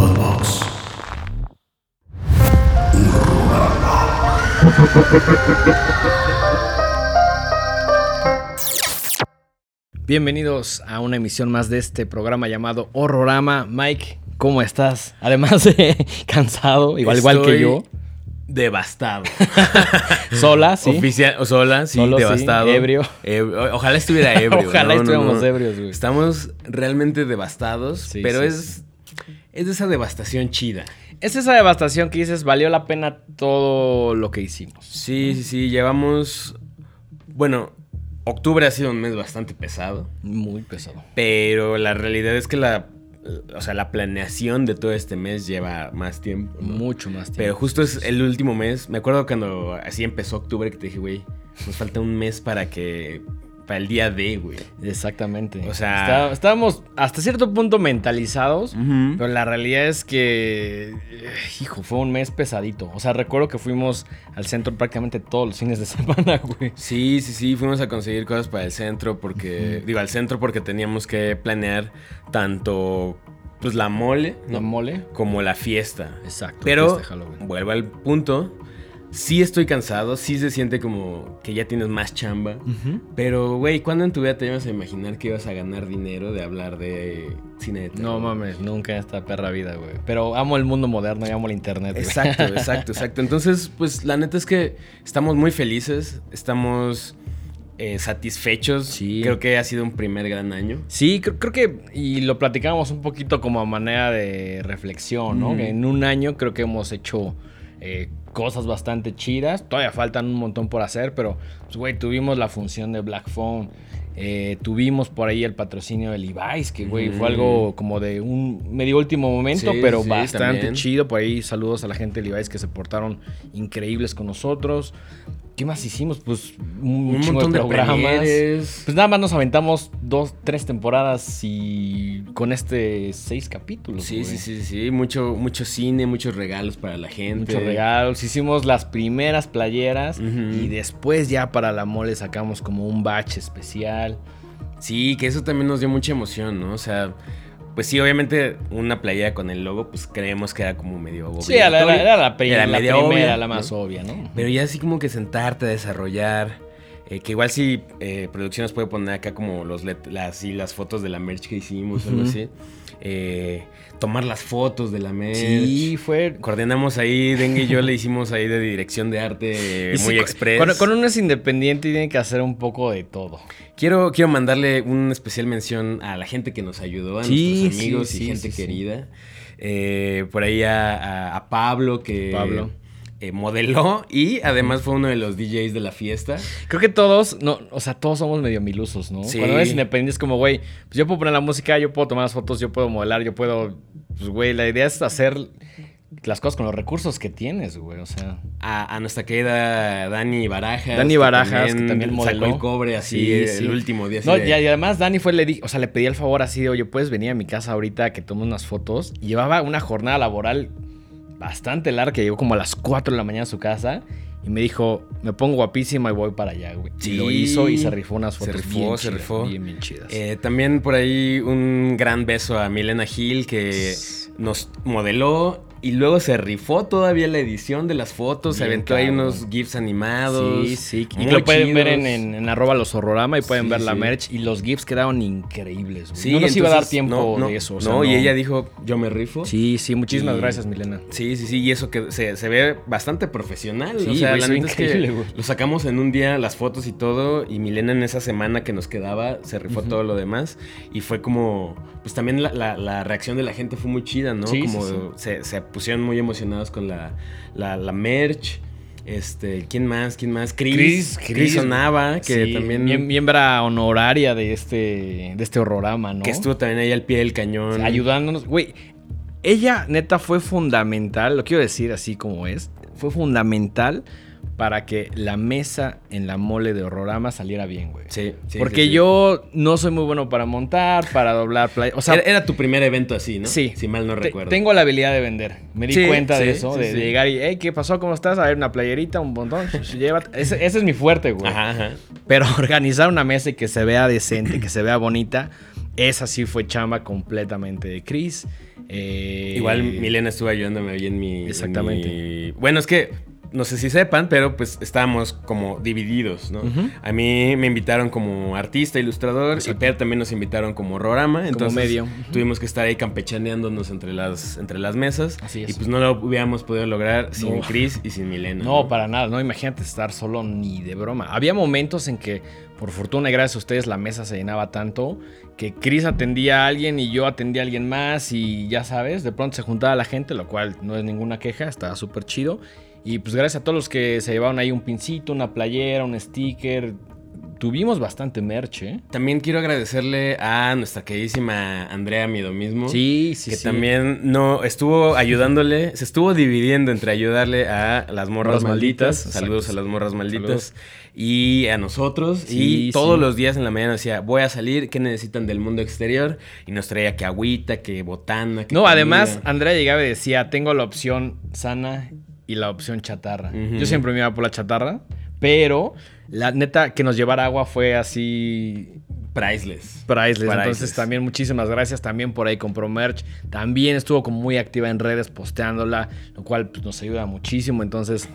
Podbox. Bienvenidos a una emisión más de este programa llamado Horrorama. Mike, ¿cómo estás? Además de cansado, igual, igual que yo. Devastado. Sola, sí. Oficial, sola, sí, Solo, sí, devastado. ebrio. Ebrio. Ojalá estuviera ebrio. Ojalá no, no, estuviéramos no. ebrios, güey. Estamos realmente devastados, Sí, pero sí, es, es de esa devastación chida. Es esa devastación que dices, valió la pena todo lo que hicimos. Sí, sí, sí. Llevamos. Bueno, octubre ha sido un mes bastante pesado, Muy pesado. pero la realidad es que la. O sea, la planeación de todo este mes lleva más tiempo. ¿no? Mucho más tiempo. Pero justo es el último mes. Me acuerdo cuando así empezó octubre que te dije, güey, nos falta un mes para que. Para el día D, güey. Exactamente. O sea- Está- estábamos hasta cierto punto mentalizados, pero la realidad es que, eh, hijo, fue un mes pesadito. O sea, recuerdo que fuimos al centro prácticamente todos los fines de semana, güey. Sí, sí, sí, fuimos a conseguir cosas para el centro porque, digo, al centro porque teníamos que planear tanto, pues, la mole, La mole. como la fiesta. Exacto. Pero, de vuelvo al punto, sí estoy cansado, sí se siente como que ya tienes más chamba, pero, güey, ¿cuándo en tu vida te ibas a imaginar que ibas a ganar dinero de hablar de cine de terror? No mames, nunca en esta perra vida, güey. Pero amo el mundo moderno y amo el internet. Exacto, exacto, exacto. Entonces, pues la neta es que estamos muy felices, estamos eh, satisfechos. Sí. Creo que ha sido un primer gran año. Sí, creo, creo que, y lo platicábamos un poquito como a manera de reflexión, ¿no? Que en un año creo que hemos hecho eh, cosas bastante chidas. Todavía faltan un montón por hacer, pero, pues, güey, tuvimos la función de Black Phone. eh, tuvimos por ahí el patrocinio de Levi's, que, güey, fue algo como de un medio último momento, Sí, pero sí, bastante también. chido. Por ahí saludos a la gente de Levi's que se portaron increíbles con nosotros. ¿Qué más hicimos? Pues un, montón de programas. premieres. Pues nada más nos aventamos dos, tres temporadas y con este seis capítulos. Sí, güey. sí, sí, sí. Mucho, mucho cine, muchos regalos para la gente. Muchos regalos. Hicimos las primeras playeras y después ya para la mole sacamos como un batch especial. Sí, que eso también nos dio mucha emoción, ¿no? O sea, pues sí, obviamente una playera con el logo, pues creemos que era como medio Sí, era, la- obligatorio. era la, primera, obvia, la más ¿no? obvia, ¿no? Pero ya así como que sentarte a desarrollar. eh, que igual si eh, producción nos puede poner acá como los let- las, sí, las fotos de la merch que hicimos, algo Ujú. así. Eh, tomar las fotos de la merch. Sí, fue... Coordinamos ahí, Dengue y yo le hicimos ahí de dirección de arte y sí, muy cu- express. Cuando, cuando uno es independiente tiene que hacer un poco de todo. Quiero, quiero mandarle una especial mención a la gente que nos ayudó, a Sí, nuestros amigos sí, y gente querida. Eh, por ahí a, a- a Pablo, que Pablo. Eh, modeló y además fue uno de los DJs de la fiesta. Creo que todos, no, o sea, todos somos medio milusos, ¿no? Sí. Cuando eres independiente es como, güey, pues yo puedo poner la música, yo puedo tomar las fotos, yo puedo modelar, yo puedo, pues, güey, la idea es hacer las cosas con los recursos que tienes, güey, o sea. A, a nuestra querida Dani Barajas. Dani que Barajas, que también sacó modeló. el cobre así Sí, el sí. último día. No, de- y, y además Dani fue, le di, o sea, le pedí el favor así de, oye, puedes venir a mi casa ahorita que tome unas fotos. Y llevaba una jornada laboral bastante larga, que llegó como a las 4 de la mañana a su casa. Y me dijo, me pongo guapísima y voy para allá, güey. Sí. Y lo hizo y se rifó unas Se fotos rifó, bien se chidas, rifó. Bien, bien chidas. Eh, también por ahí un gran beso a Milena Gil que nos modeló y luego se rifó todavía la edición de las fotos. se aventó ahí cabrón. unos GIFs animados. Sí, sí. Y lo pueden ver en, en, en arroba los horrorama y pueden Sí, ver la sí. merch. Y los GIFs quedaron increíbles, güey. Sí, no nos iba a dar tiempo no, no, de eso. o sea, no, y ella dijo, yo me rifo. Sí, sí, muchísimas Y- gracias, Milena. Sí, sí, sí, y eso que se, se ve bastante profesional. O sea, güey, la neta es que increíble, güey. lo sacamos en un día, las fotos y todo, y Milena en esa semana que nos quedaba se rifó Ujú. todo lo demás. Y fue como, pues también la, la- la reacción de la gente fue muy chida, ¿no? Sí, como. Se, se pusieron muy emocionados con la, la, la merch. Este, ¿quién más? ¿Quién más? Chris. Chris, Sonaba, que sí, también. miem- miembra honoraria de este, de este horrorama, ¿no? Que estuvo también ahí al pie del cañón. ayudándonos. Güey, ella neta fue fundamental, lo quiero decir así como es, fue fundamental para que la mesa en la mole de horrorama saliera bien, güey. Sí, sí, Porque sí, sí. yo no soy muy bueno para montar, para doblar play. O sea, era, era tu primer evento así, ¿no? Sí. Si mal no recuerdo. tengo la habilidad de vender. Me di cuenta de eso, de, llegar y, hey, ¿qué pasó? ¿Cómo estás? A ver, una playerita, un montón. Llévate. Ese, ese es mi fuerte, güey. Ajá, ajá. Pero organizar una mesa y que se vea decente, que se vea bonita, esa sí fue chamba completamente de Chris. Eh, Igual Milena estuvo ayudándome ahí en mi. Exactamente. en mi- Bueno, es que no sé si sepan, pero pues estábamos como divididos, ¿no? A mí me invitaron como artista, ilustrador, y. Per también nos invitaron como Rorama. Entonces medio. tuvimos que estar ahí campechaneándonos entre las, entre las mesas. Así es. Y pues no lo hubiéramos podido lograr sin No. Chris y sin Milena. No, para nada, no, imagínate estar solo ni de broma. Había momentos en que, por fortuna y gracias a ustedes, la mesa se llenaba tanto que Chris atendía a alguien y yo atendía a alguien más y ya sabes, de pronto se juntaba la gente, lo cual no es ninguna queja, estaba súper chido. Y pues gracias a todos los que se llevaron ahí un pincito, una playera, un sticker. Tuvimos bastante merch, ¿eh? También quiero agradecerle a nuestra queridísima Andrea Miedo mismo. Sí, sí, que sí. también no estuvo ayudándole, se estuvo dividiendo entre ayudarle a las morras malditas, malditas, saludos exacto. a las morras malditas Saludos. y a nosotros Sí, y todos sí. los días en la mañana decía, "Voy a salir, ¿qué necesitan del mundo exterior?" y nos traía que agüita, que botana, que No, comida. además, Andrea llegaba y decía, tengo la opción sana y la opción chatarra. Yo siempre me iba por la chatarra, pero la neta que nos llevara agua fue así priceless. priceless. Priceless. Entonces también muchísimas gracias. También por ahí compró merch. También estuvo como muy activa en redes posteándola, lo cual pues, nos ayuda muchísimo. Entonces,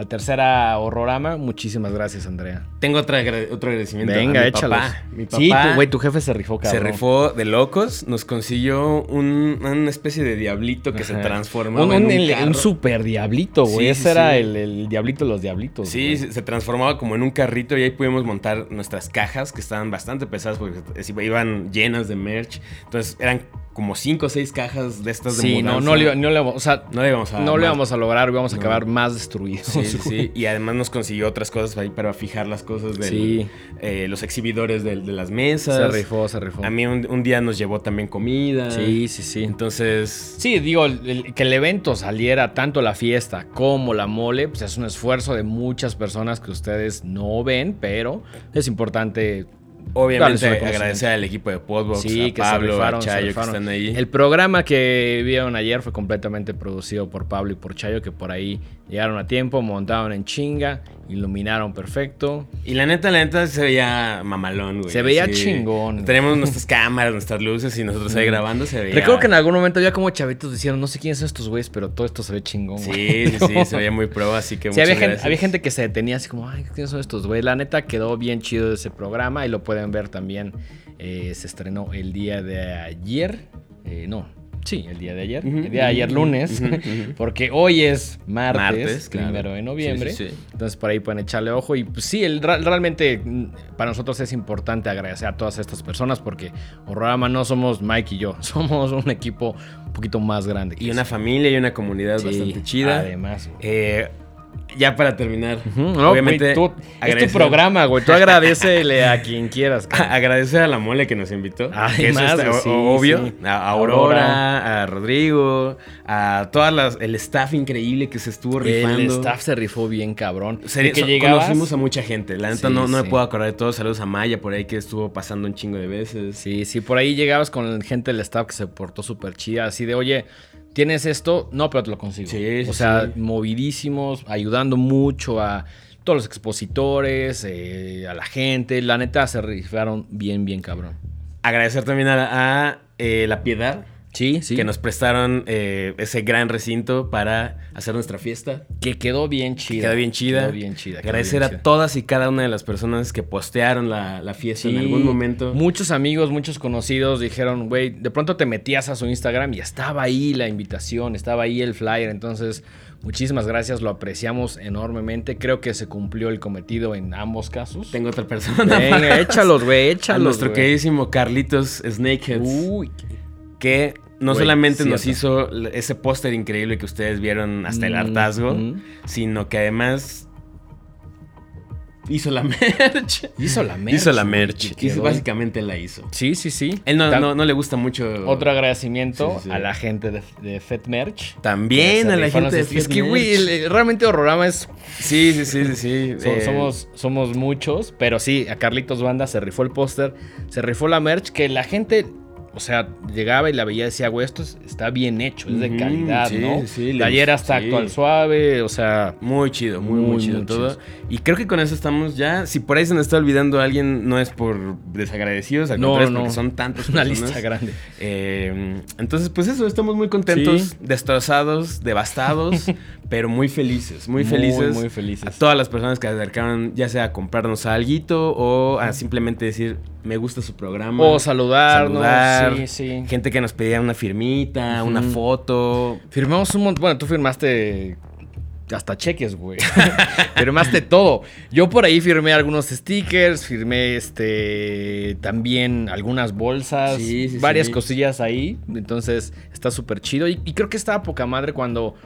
al tercera horrorama, muchísimas gracias, Andrea. Tengo otra otro agradecimiento Venga, a mi échalos. papá. Mi papá Sí, tu, güey, tu jefe se rifó, cabrón. se rifó de locos, nos consiguió un- una especie de diablito que se transformaba Un, en un- el- super diablito, güey. Sí, Ese sí, era sí. el, el diablito de los diablitos. Sí, güey. se, transformaba como en un carrito y ahí pudimos montar nuestras cajas que estaban bastante pesadas porque iban llenas de merch. Entonces eran como cinco o seis cajas de estas de Sí, no, mudanza. no, le, no le vamos, o sea, No le íbamos a no le vamos a lograr, íbamos a No. acabar más destruidos. Sí, sí, sí. Y además nos consiguió otras cosas ahí para fijar las cosas de Sí. los exhibidores de, las mesas. Se rifó, se rifó. A mí un, un día nos llevó también comida. Sí, sí, sí. Entonces, Sí, digo, el- que el evento saliera tanto la fiesta como la mole, pues es un esfuerzo de muchas personas que ustedes no ven, pero es importante. Obviamente agradecer al equipo de Podbox, Sí, a Pablo, rifaron, a Chayo que están ahí. El programa que vieron ayer fue completamente producido por Pablo y por Chayo, que por ahí llegaron a tiempo, montaron en chinga, iluminaron perfecto. Y la neta, la neta se veía mamalón, güey. Se veía así. chingón. Tenemos nuestras cámaras, nuestras luces y nosotros ahí grabando se veía. Recuerdo que en algún momento había como chavitos diciendo, no sé quiénes son estos güeyes, pero todo esto se ve chingón. güey". Sí, sí, sí, se veía muy pro, así que Sí, había gente, había gente que se detenía así como, ay, ¿quiénes son estos, güey? La neta quedó bien chido ese programa y lo pueden ver también. eh, se estrenó el día de ayer. Eh, no, sí, el día de ayer. El día de ayer lunes. Porque hoy es martes, Martes, claro. primero de noviembre. Sí, sí, sí. Entonces por ahí pueden echarle ojo. Y pues, sí, el, realmente mm, para nosotros es importante agradecer a todas estas personas porque Horrorama no somos Mike y yo. Somos un equipo un poquito más grande. Y una familia y una comunidad bastante chida. Además. Eh, ya para terminar, no, obviamente, güey, tú- es tu programa, güey. Tú agradecele a quien quieras. cabrón. Agradecer a la mole que nos invitó. Que eso está sí, obvio. sí. A a Aurora, a Rodrigo, a todas las, el staff increíble que se estuvo rifando. El staff se rifó bien, cabrón. Sería- De que so- llegabas- Conocimos a mucha gente. La neta Sí, no, no me puedo acordar de todos. Saludos a Maya por ahí que estuvo pasando un chingo de veces. Sí, sí, por ahí llegabas con gente del staff que se portó súper chida. Así de, oye, ¿tienes esto? No, pero te lo consigo. Sí, o sea, sí. movidísimos, ayudando mucho a todos los expositores, eh, a la gente. La neta se rifaron bien, bien cabrón. Agradecer también a, a, eh, La Piedad. Sí, sí. Que nos prestaron eh, ese gran recinto para hacer nuestra fiesta. Que quedó bien chida. Quedó bien chida. Quedó bien chida. Agradecer bien a chida. todas y cada una de las personas que postearon la, la fiesta en Sí, algún momento. Muchos amigos, muchos conocidos dijeron, güey, de pronto te metías a su Instagram y estaba ahí la invitación, estaba ahí el flyer. Entonces, muchísimas gracias, lo apreciamos enormemente. Creo que se cumplió el cometido en ambos casos. Tengo otra persona. Venga, échalos, güey, A échalos. nuestro güey. queridísimo Carlitos Snakeheads. Uy, que no Güey, solamente nos hizo ese póster increíble que ustedes vieron hasta el hartazgo, mm. sino que además hizo la merch. hizo la merch. hizo la merch. Hizo- básicamente la hizo. Sí, sí, sí. Él no, no, no le gusta mucho. Otro agradecimiento Sí, sí. a la gente de, de Fed Merch. También a la gente de sus- Es Fed que, güey, realmente Horrorama es Sí, sí, sí, sí. sí. So- Eh, somos, somos muchos, pero sí, a Carlitos Banda se rifó el póster, se rifó la merch, que la gente o sea, llegaba y la veía y decía, güey, esto es- está bien hecho, es de calidad, sí, ¿no? sí, está sí. actual suave, o sea, Muy chido, muy, muy, Muy, chido muy todo. chido. Y creo que con eso estamos ya. Si por ahí se nos está olvidando alguien, no es por desagradecidos, al No, contrario, no. porque son tantas una personas. lista grande. Eh, entonces, pues eso, estamos muy contentos, destrozados, devastados, pero muy felices, muy, felices. muy felices. A todas las personas que se acercaron, ya sea a comprarnos alguito o a simplemente decir, me gusta su programa. O saludarnos, saludar, sí, sí. Gente que nos pedía una firmita, una foto. Firmamos un montón. Bueno, tú firmaste hasta cheques, güey. firmaste todo. Yo por ahí firmé algunos stickers, firmé este también algunas bolsas, Sí, sí, varias sí. cosillas ahí. Entonces está súper chido. Y, y creo que estaba poca madre cuando.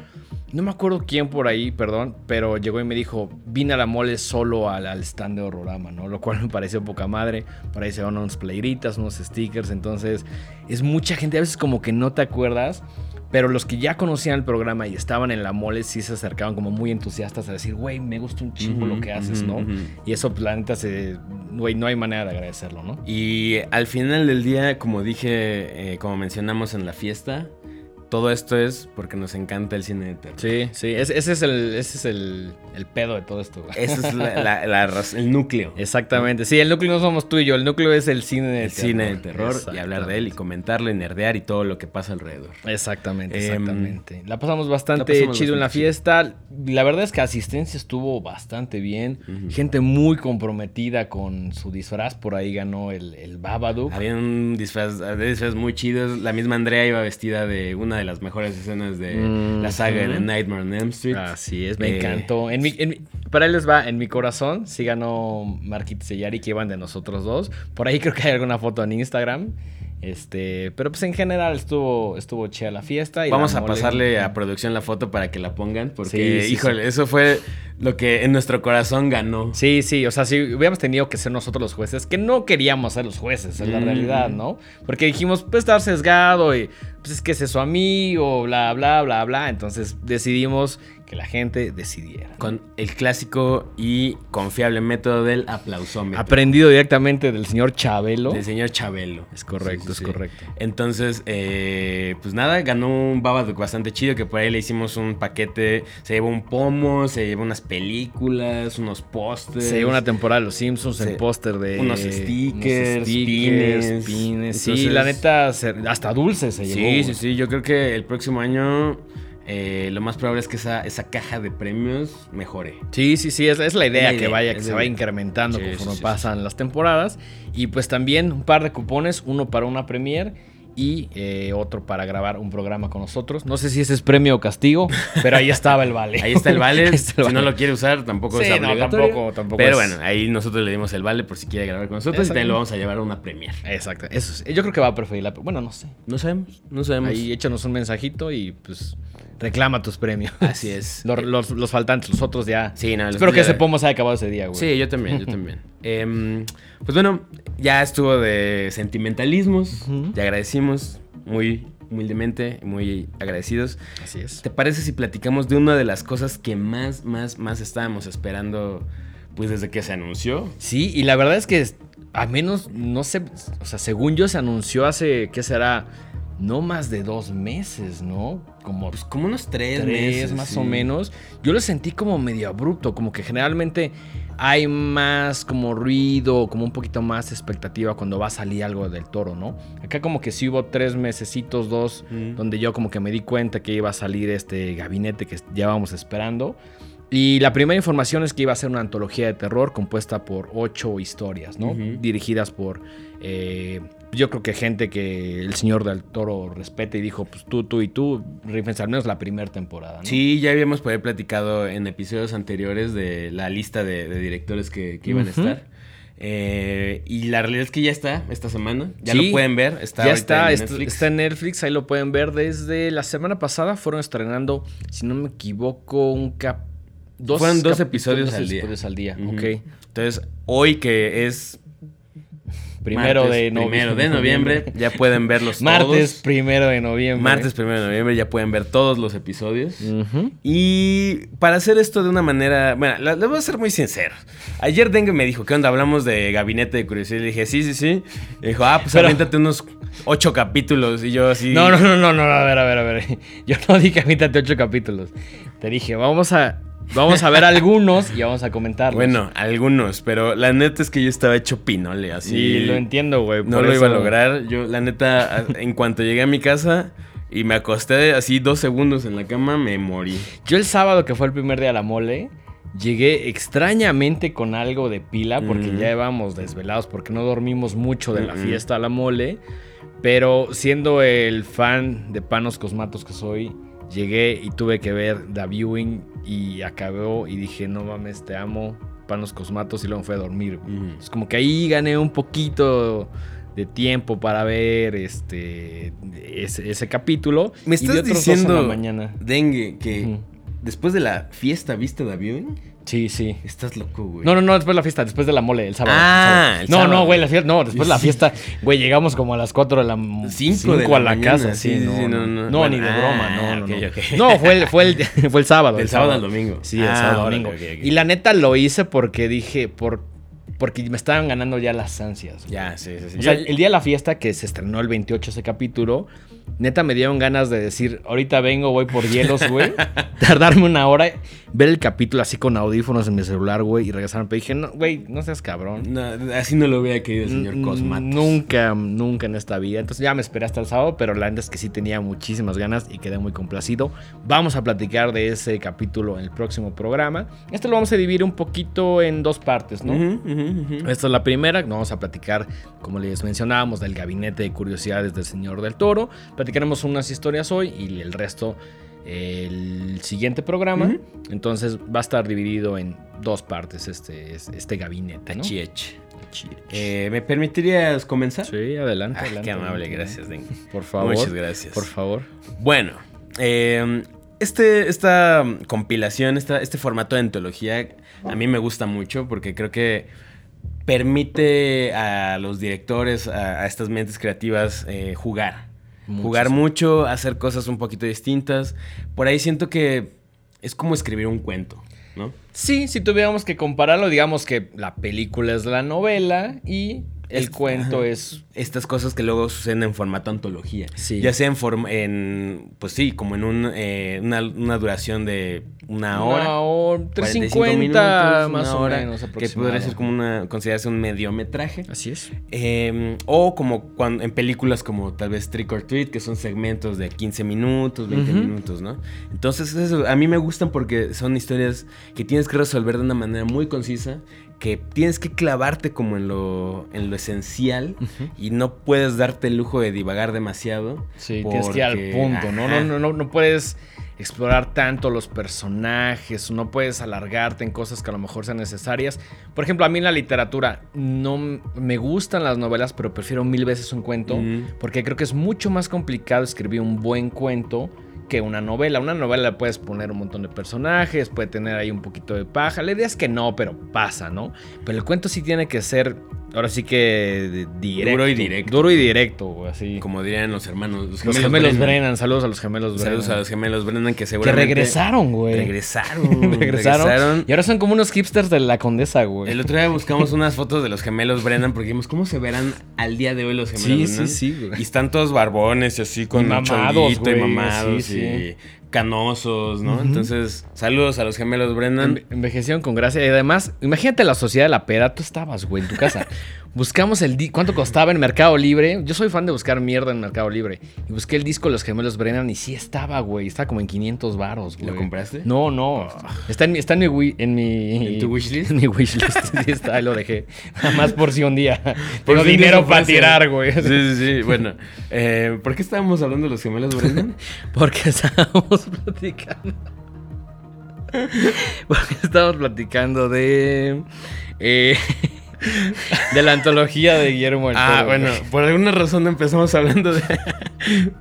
No me acuerdo quién por ahí, perdón, pero llegó y me dijo, vine a la mole solo al, al stand de Horrorama, ¿no? Lo cual me pareció poca madre. Por ahí se van unos playeritas, unos stickers, entonces es mucha gente, a veces como que no te acuerdas, pero los que ya conocían el programa y estaban en la mole sí se acercaban como muy entusiastas a decir, güey, me gusta un chingo lo que haces, ¿no? Y eso, la neta, se, güey, no hay manera de agradecerlo, ¿no? Y al final del día, como dije, eh, como mencionamos en la fiesta, todo esto es porque nos encanta el cine de terror. Sí, sí, ese, ese es, el, ese es el, el pedo de todo esto. Ese es la- la- el núcleo. Exactamente. Sí, el núcleo no somos tú y yo, el núcleo es el cine de El cine del terror y hablar de él y comentarlo y nerdear y todo lo que pasa alrededor. Exactamente, Em, exactamente. la pasamos bastante la pasamos chido en la chido. fiesta. La verdad es que asistencia estuvo bastante bien. Gente muy comprometida con su disfraz. Por ahí ganó el, el Babadook. Había un disfraz, había disfraces muy chidos. La misma Andrea iba vestida de una de las mejores escenas de la saga de Nightmare on Elm Street. Así es, me Eh, encantó. En mi, en mi- para él les va, en mi corazón, sí ganó Marquito Sellari, que iban de nosotros dos. Por ahí creo que hay alguna foto en Instagram. Este, pero pues en general estuvo, estuvo chida la fiesta. y Vamos la a pasarle a producción la foto para que la pongan, porque, Sí, sí, híjole, eso fue lo que en nuestro corazón ganó. Sí, sí, o sea, si hubiéramos tenido que ser nosotros los jueces, que no queríamos ser los jueces, es la realidad, ¿no? Porque dijimos, pues estar sesgado y pues es que es eso a mí o bla, bla, bla, bla. Entonces decidimos que la gente decidiera. Con el clásico y confiable método del aplausómetro. Aprendido directamente del señor Chabelo. Del señor Chabelo. Es correcto, es correcto. Entonces, eh, pues nada, ganó un Babadook bastante chido, que por ahí le hicimos un paquete, se llevó un pomo, se llevó unas películas, unos pósters. Se dio una temporada de Los Simpsons, el póster de... Unos stickers, unos pines. pines. Sí, la neta, hasta dulce se llevó. Sí, sí, sí, yo creo que el próximo año eh, lo más probable es que esa, esa caja de premios mejore. Sí, sí, sí, es, es la idea la que vaya, que se vaya incrementando Sí, conforme sí, sí, pasan las temporadas. Y pues también un par de cupones, uno para una premier y eh, otro para grabar un programa con nosotros. No sé si ese es premio o castigo, pero ahí estaba el vale. Ahí está el vale. Ahí está el si no lo quiere usar, tampoco Sí, es no, tampoco- tampoco Pero es- bueno, ahí nosotros le dimos el vale por si quiere grabar con nosotros y también lo vamos a llevar a una premier. Exacto, eso es- Yo creo que va a preferir la... Bueno, no sé. No sabemos, no sabemos. Ahí échanos un mensajito y pues reclama tus premios. Así es. Los, los- los faltantes, los otros ya... Sí, no, Espero que ese pomo se haya acabado ese día, güey. Sí, yo también, yo también. Em, pues bueno, ya estuvo de sentimentalismos, Ujú. te agradecimos muy humildemente, muy agradecidos. Así es. ¿Te parece si platicamos de una de las cosas que más, más, más estábamos esperando, pues desde que se anunció? Sí, y la verdad es que a menos, no sé, o sea, según yo se anunció hace, ¿qué será? No más de dos meses, ¿no? Como Pues como unos tres, tres meses, más sí. o menos. Yo lo sentí como medio abrupto, como que generalmente hay más como ruido, como un poquito más expectativa cuando va a salir algo del toro, ¿no? Acá como que sí hubo tres mesecitos, dos, Mm. donde yo como que me di cuenta que iba a salir este gabinete que llevábamos esperando. Y la primera información es que iba a ser una antología de terror compuesta por ocho historias, ¿no? Dirigidas por, eh, yo creo que gente que el señor del toro respeta y dijo, pues tú, tú y tú, rífense al menos la primera temporada, ¿no? Sí, ya habíamos por ahí platicado en episodios anteriores de la lista de, de directores que, que iban a estar. Eh, y la realidad es que ya está esta semana. Ya Sí, lo pueden ver. Está ya está, en est- Netflix. está en Netflix, ahí lo pueden ver desde la semana pasada, fueron estrenando, si no me equivoco, un cap... Dos Fueron dos episodios dos al día. episodios al día, ok. Entonces, hoy que es Primero Martes de noviembre. Primero de noviembre. Ya pueden verlos Martes todos. primero de noviembre. Martes primero de noviembre ya pueden ver todos los episodios. Y para hacer esto de una manera. Bueno, les voy a ser muy sincero. Ayer Dengue me dijo, ¿qué onda? Hablamos de gabinete de curiosidad. Le dije, sí, sí, sí. Y dijo, ah, pues Pero- aviéntate unos ocho capítulos. Y yo así. No, no, no, no, no, a ver, a ver, a ver. Yo no dije avítate ocho capítulos. Te dije, vamos a, vamos a ver algunos y vamos a comentarlos. Bueno, algunos, pero la neta es que yo estaba hecho pinole, así. sí, lo entiendo, güey. No lo iba a lograr. Yo, la neta, en cuanto llegué a mi casa y me acosté así dos segundos en la cama, me morí. Yo el sábado, que fue el primer día de la mole, llegué extrañamente con algo de pila porque ya íbamos desvelados porque no dormimos mucho de la fiesta a la mole. Pero siendo el fan de Panos Cosmatos que soy, llegué y tuve que ver The Viewing y acabó y dije, no mames, te amo, Panos Cosmatos y luego me fui a dormir. Es como que ahí gané un poquito de tiempo para ver este ese, ese capítulo. Me estás diciendo, mañana. Dengue, que después de la fiesta, ¿viste The Viewing? Sí, sí. Estás loco, güey. No, no, no, después de la fiesta, después de la mole, el sábado. Ah, el el sábado. No, sábado. no, güey, la fiesta, no, después de la fiesta, güey, llegamos como a las 4 de la m- Cinco cinco de la a la casa, sí, sí, no, sí, no, no, ni de ah, broma, no, no, ok, no. ok. No, fue el, fue el, fue el sábado. Del sábado al domingo. Sí, el Ah, sábado al domingo. Y la neta lo hice porque dije, por, porque me estaban ganando ya las ansias. güey. Ya, sí, sí, sí. O sea, el día de la fiesta, que se estrenó el 28 ese capítulo, neta me dieron ganas de decir, ahorita vengo, voy por hielos, güey. tardarme una hora, ver el capítulo así con audífonos en mi celular, güey, y regresarme. Pero dije, no, güey, no seas cabrón. no, así no lo hubiera querido el señor Cosmatos. Nunca, nunca en esta vida. Entonces ya me esperé hasta el sábado, pero la neta es que sí tenía muchísimas ganas y quedé muy complacido. Vamos a platicar de ese capítulo en el próximo programa. Este lo vamos a dividir un poquito en dos partes, ¿no? Esta es la primera, vamos a platicar, como les mencionábamos, del gabinete de curiosidades del Señor del Toro. Platicaremos unas historias hoy y el resto el siguiente programa. Entonces va a estar dividido en dos partes este, este gabinete. Achich. Eh, ¿Me permitirías comenzar? Sí, adelante, Ah, adelante. qué amable, gracias, Dengue. Por favor. Muchas gracias. Por favor. Bueno, eh, este, esta compilación, esta, este formato de antología, a mí me gusta mucho porque creo que permite a los directores, a, a estas mentes creativas, eh, jugar. Jugar mucho, hacer cosas un poquito distintas. Por ahí siento que es como escribir un cuento, ¿no? Sí, si tuviéramos que compararlo, digamos que la película es la novela y el Es- cuento ajá. es Estas cosas que luego suceden en formato antología. Sí. Ya sea en, forma, en pues sí, como en un, eh, una, una duración de una hora. Una hora, 45 350 minutos, más una o hora, menos Que podría ser como una, considerarse un mediometraje. Así es. Eh, o como cuando, en películas como tal vez Trick or Treat, que son segmentos de 15 minutos, 20 Ujú. minutos, ¿no? Entonces, eso, a mí me gustan porque son historias que tienes que resolver de una manera muy concisa, que tienes que clavarte como en lo, en lo esencial y no puedes darte el lujo de divagar demasiado. Sí, tienes que ir al porque- punto, ¿no? No, no, no, no puedes explorar tanto los personajes, no puedes alargarte en cosas que a lo mejor sean necesarias. Por ejemplo, a mí en la literatura no me gustan las novelas, pero prefiero mil veces un cuento, porque creo que es mucho más complicado escribir un buen cuento que una novela. Una novela puedes poner un montón de personajes, puede tener ahí un poquito de paja. La idea es que no, pero pasa, ¿no? Pero el cuento sí tiene que ser, ahora sí que directo. Duro y directo. Duro y directo, güey, así. Como dirían los hermanos. Los Los gemelos Brennan. saludos a los gemelos Brennan. Saludos a los gemelos Brennan que Que seguramente... regresaron, güey. Regresaron. regresaron. Y ahora son como unos hipsters de la condesa, güey. El otro día buscamos unas fotos de los gemelos Brennan porque dijimos, ¿cómo se verán al día de hoy los gemelos Sí, Brennan? sí, sí, güey. Y están todos barbones y así con mamados, chonguito y güey, mamados sí, y sí. Canosos, ¿no? Entonces, saludos a los gemelos Brennan. Enve- envejecieron con gracia. Y además, imagínate la sociedad de la peda. Tú estabas, güey, en tu casa. Buscamos el di- cuánto costaba en Mercado Libre. Yo soy fan de buscar mierda en Mercado Libre. Y busqué el disco de los gemelos Brennan y sí estaba, güey. Estaba como en 500 varos, güey. ¿Lo compraste? No, no. Está en mi, está en mi, wi- en mi... ¿En tu wishlist? En mi wishlist. Sí, está, ahí lo dejé. Nada más por si un día Por tengo dinero para tirar, güey. Sí, sí, sí. Bueno, eh, ¿por qué estábamos hablando de los gemelos Brennan? Porque estábamos platicando. Porque estábamos platicando de. eh, de la antología de Guillermo del Toro. Ah, bueno, güey. por alguna razón empezamos hablando de,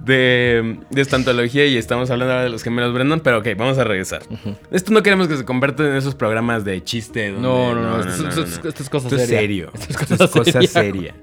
de, de esta antología y estamos hablando ahora de los gemelos Brennan, pero ok, vamos a regresar. Esto no queremos que se convierta en esos programas de chiste. donde- No, no, no, esto- esto- esto- esto es cosa Esto seria. serio. Esto es cosa seria. seria.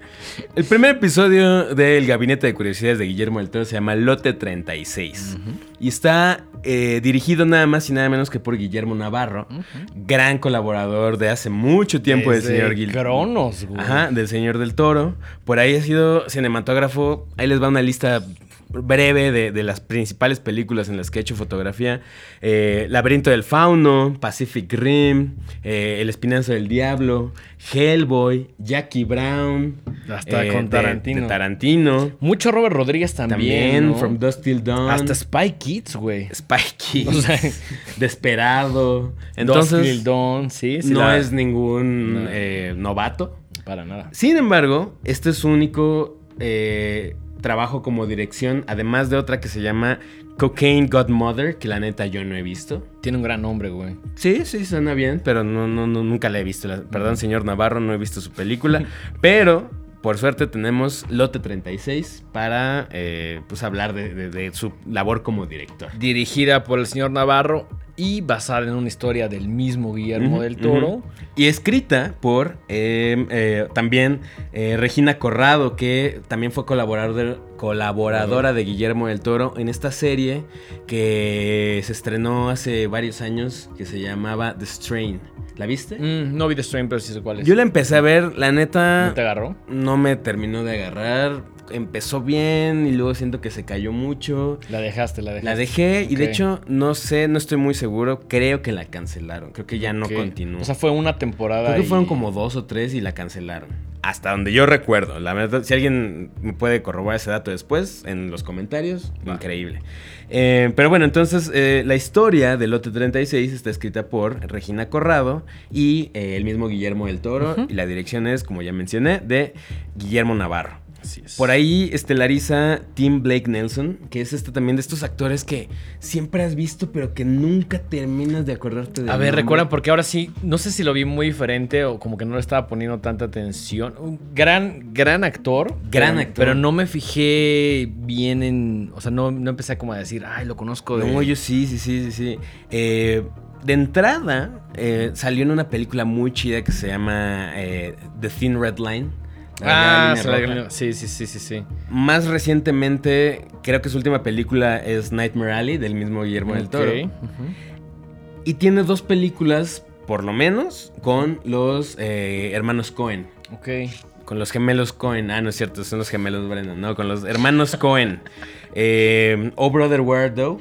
El primer episodio del Gabinete de Curiosidades de Guillermo del Toro se llama Lote 36 y está eh, dirigido nada más y nada menos que por Guillermo Navarro, gran colaborador de hace mucho tiempo del señor Gil. Cronos, güey. Ajá, del Señor del Toro. Por ahí ha sido cinematógrafo. Ahí les va una lista breve de, de las principales películas en las que ha hecho fotografía. Eh, Laberinto del Fauno, Pacific Rim, eh, El Espinazo del Diablo, Hellboy, Jackie Brown. Hasta eh, con Tarantino. de Tarantino. Mucho Robert Rodríguez también. También, ¿no? From Dusk Till Dawn. Hasta Spy Kids, güey. Spikey. O sea, Desperado. Entonces, Entonces, Dawn, sí, sí no la- es ningún No. novato. Para nada. Sin embargo, este es su único eh, trabajo como dirección, además de otra que se llama Cocaine Godmother, que la neta yo no he visto. Tiene un gran nombre, güey. Sí, sí, suena bien, pero no, no, no, nunca la he visto. La- perdón, señor Navarro, no he visto su película. pero, por suerte, tenemos Lote 36 para eh, pues, hablar de, de- de su labor como director. Dirigida por el señor Navarro y basada en una historia del mismo Guillermo del Toro. Y escrita por eh, eh, también eh, Regina Corrado, que también fue colaborador, colaboradora de Guillermo del Toro en esta serie que se estrenó hace varios años, que se llamaba The Strain. ¿La viste? Mm, no vi The Strain, pero sí sé cuál es. Yo la empecé a ver, la neta ¿No te agarró? no me terminó de agarrar. Empezó bien y luego siento que se cayó mucho. La dejaste, la dejaste. La dejé y de hecho no sé, no estoy muy seguro. Creo que la cancelaron. Creo que ya no Ok. continuó. O sea, fue una temporada. Creo que y- fueron como dos o tres y la cancelaron. Hasta donde yo recuerdo. La verdad, si alguien me puede corroborar ese dato después en los comentarios, Va. increíble. Eh, pero bueno, entonces eh, la historia de Lote 36 está escrita por Regina Corrado y eh, el mismo Guillermo del Toro. Y la dirección es, como ya mencioné, de Guillermo Navarro. Así es. Por ahí estelariza Tim Blake Nelson, que es este también de estos actores que siempre has visto, pero que nunca terminas de acordarte de A ver, recuerda, porque ahora sí, no sé si lo vi muy diferente o como que no le estaba poniendo tanta atención. Un gran, gran actor. Gran pero- actor. Pero no me fijé bien en. O sea, no, no empecé como a decir, ay, lo conozco de. No, yo sí, sí, sí, sí, sí. Eh, de entrada, eh, salió en una película muy chida que se llama eh, The Thin Red Line. Ah, la- sí, sí, sí, sí, sí. Más recientemente, creo que su última película es Nightmare Alley, del mismo Guillermo del Toro. Y tiene dos películas, por lo menos, con los eh, hermanos Cohen. Ok. Con los gemelos Cohen. Ah, no es cierto, son los gemelos Brennan. No, con los hermanos Cohen. Eh, oh Brother Where Though.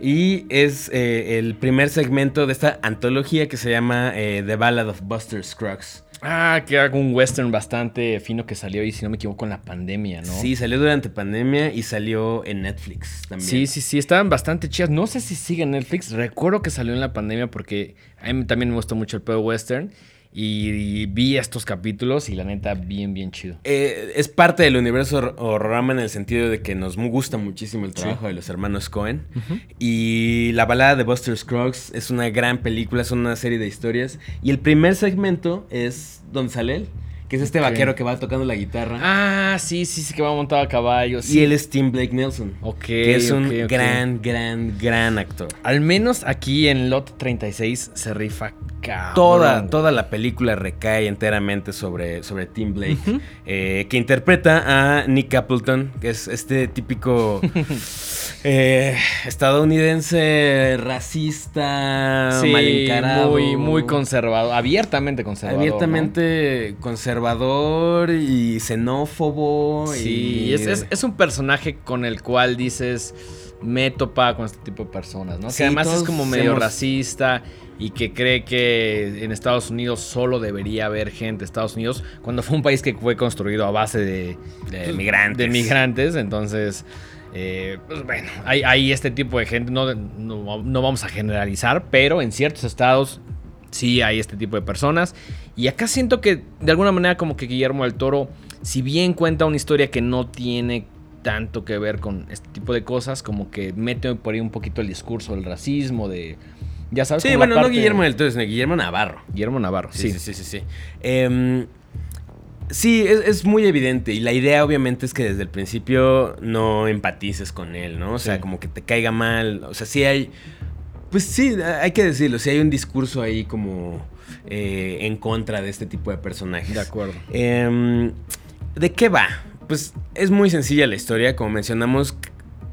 Y es eh, el primer segmento de esta antología que se llama The Ballad of Buster Scruggs. Ah, que hago un western bastante fino que salió y si no me equivoco en la pandemia, ¿no? Sí, salió durante pandemia y salió en Netflix también. Sí, sí, sí, estaban bastante chidas. No sé si sigue en Netflix. Recuerdo que salió en la pandemia porque a mí también me gustó mucho el pedo western. Y, vi estos capítulos y la neta, bien, bien chido. Eh, es parte del universo horrorama en el sentido de que nos gusta muchísimo el trabajo de los hermanos Cohen. Y La balada de Buster Scruggs es una gran película, es una serie de historias. Y el primer segmento es donde sale él, que es este vaquero que va tocando la guitarra. Ah, sí, sí, sí, que va montado a caballo. y él es Tim Blake Nelson. Ok, que es un gran, gran, gran actor. Al menos aquí en Lot 36 se rifa cabrón. Toda, toda la película recae enteramente sobre, sobre Tim Blake, eh, que interpreta a Nick Appleton, que es este típico eh, estadounidense racista, Sí, mal encarado. muy, muy conservador. Abiertamente conservador. ¿no? Abiertamente conservador y xenófobo. Sí, y es, es- es un personaje con el cual dices, me topado con este tipo de personas, ¿no? Sí, que además es como medio racista y que cree que en Estados Unidos solo debería haber gente de Estados Unidos, cuando fue un país que fue construido a base de, De migrantes. De migrantes, entonces... eh, pues bueno, hay, hay este tipo de gente, no, no, no vamos a generalizar, pero en ciertos estados sí hay este tipo de personas. Y acá siento que de alguna manera como que Guillermo del Toro, si bien cuenta una historia que no tiene tanto que ver con este tipo de cosas, como que mete por ahí un poquito el discurso del racismo, de, Ya sabes. Sí, bueno, no Guillermo del Toro, sino Guillermo Navarro. Guillermo Navarro, Sí, sí. sí, sí, sí. sí. Em, sí, es, es muy evidente. Y la idea, obviamente, es que desde el principio no empatices con él, ¿no? O sea, Sí. como que te caiga mal. O sea, sí hay. Pues sí, hay que decirlo. Sí hay un discurso ahí como eh, en contra de este tipo de personajes. De acuerdo. Em, ¿De qué va? Pues es muy sencilla la historia, como mencionamos.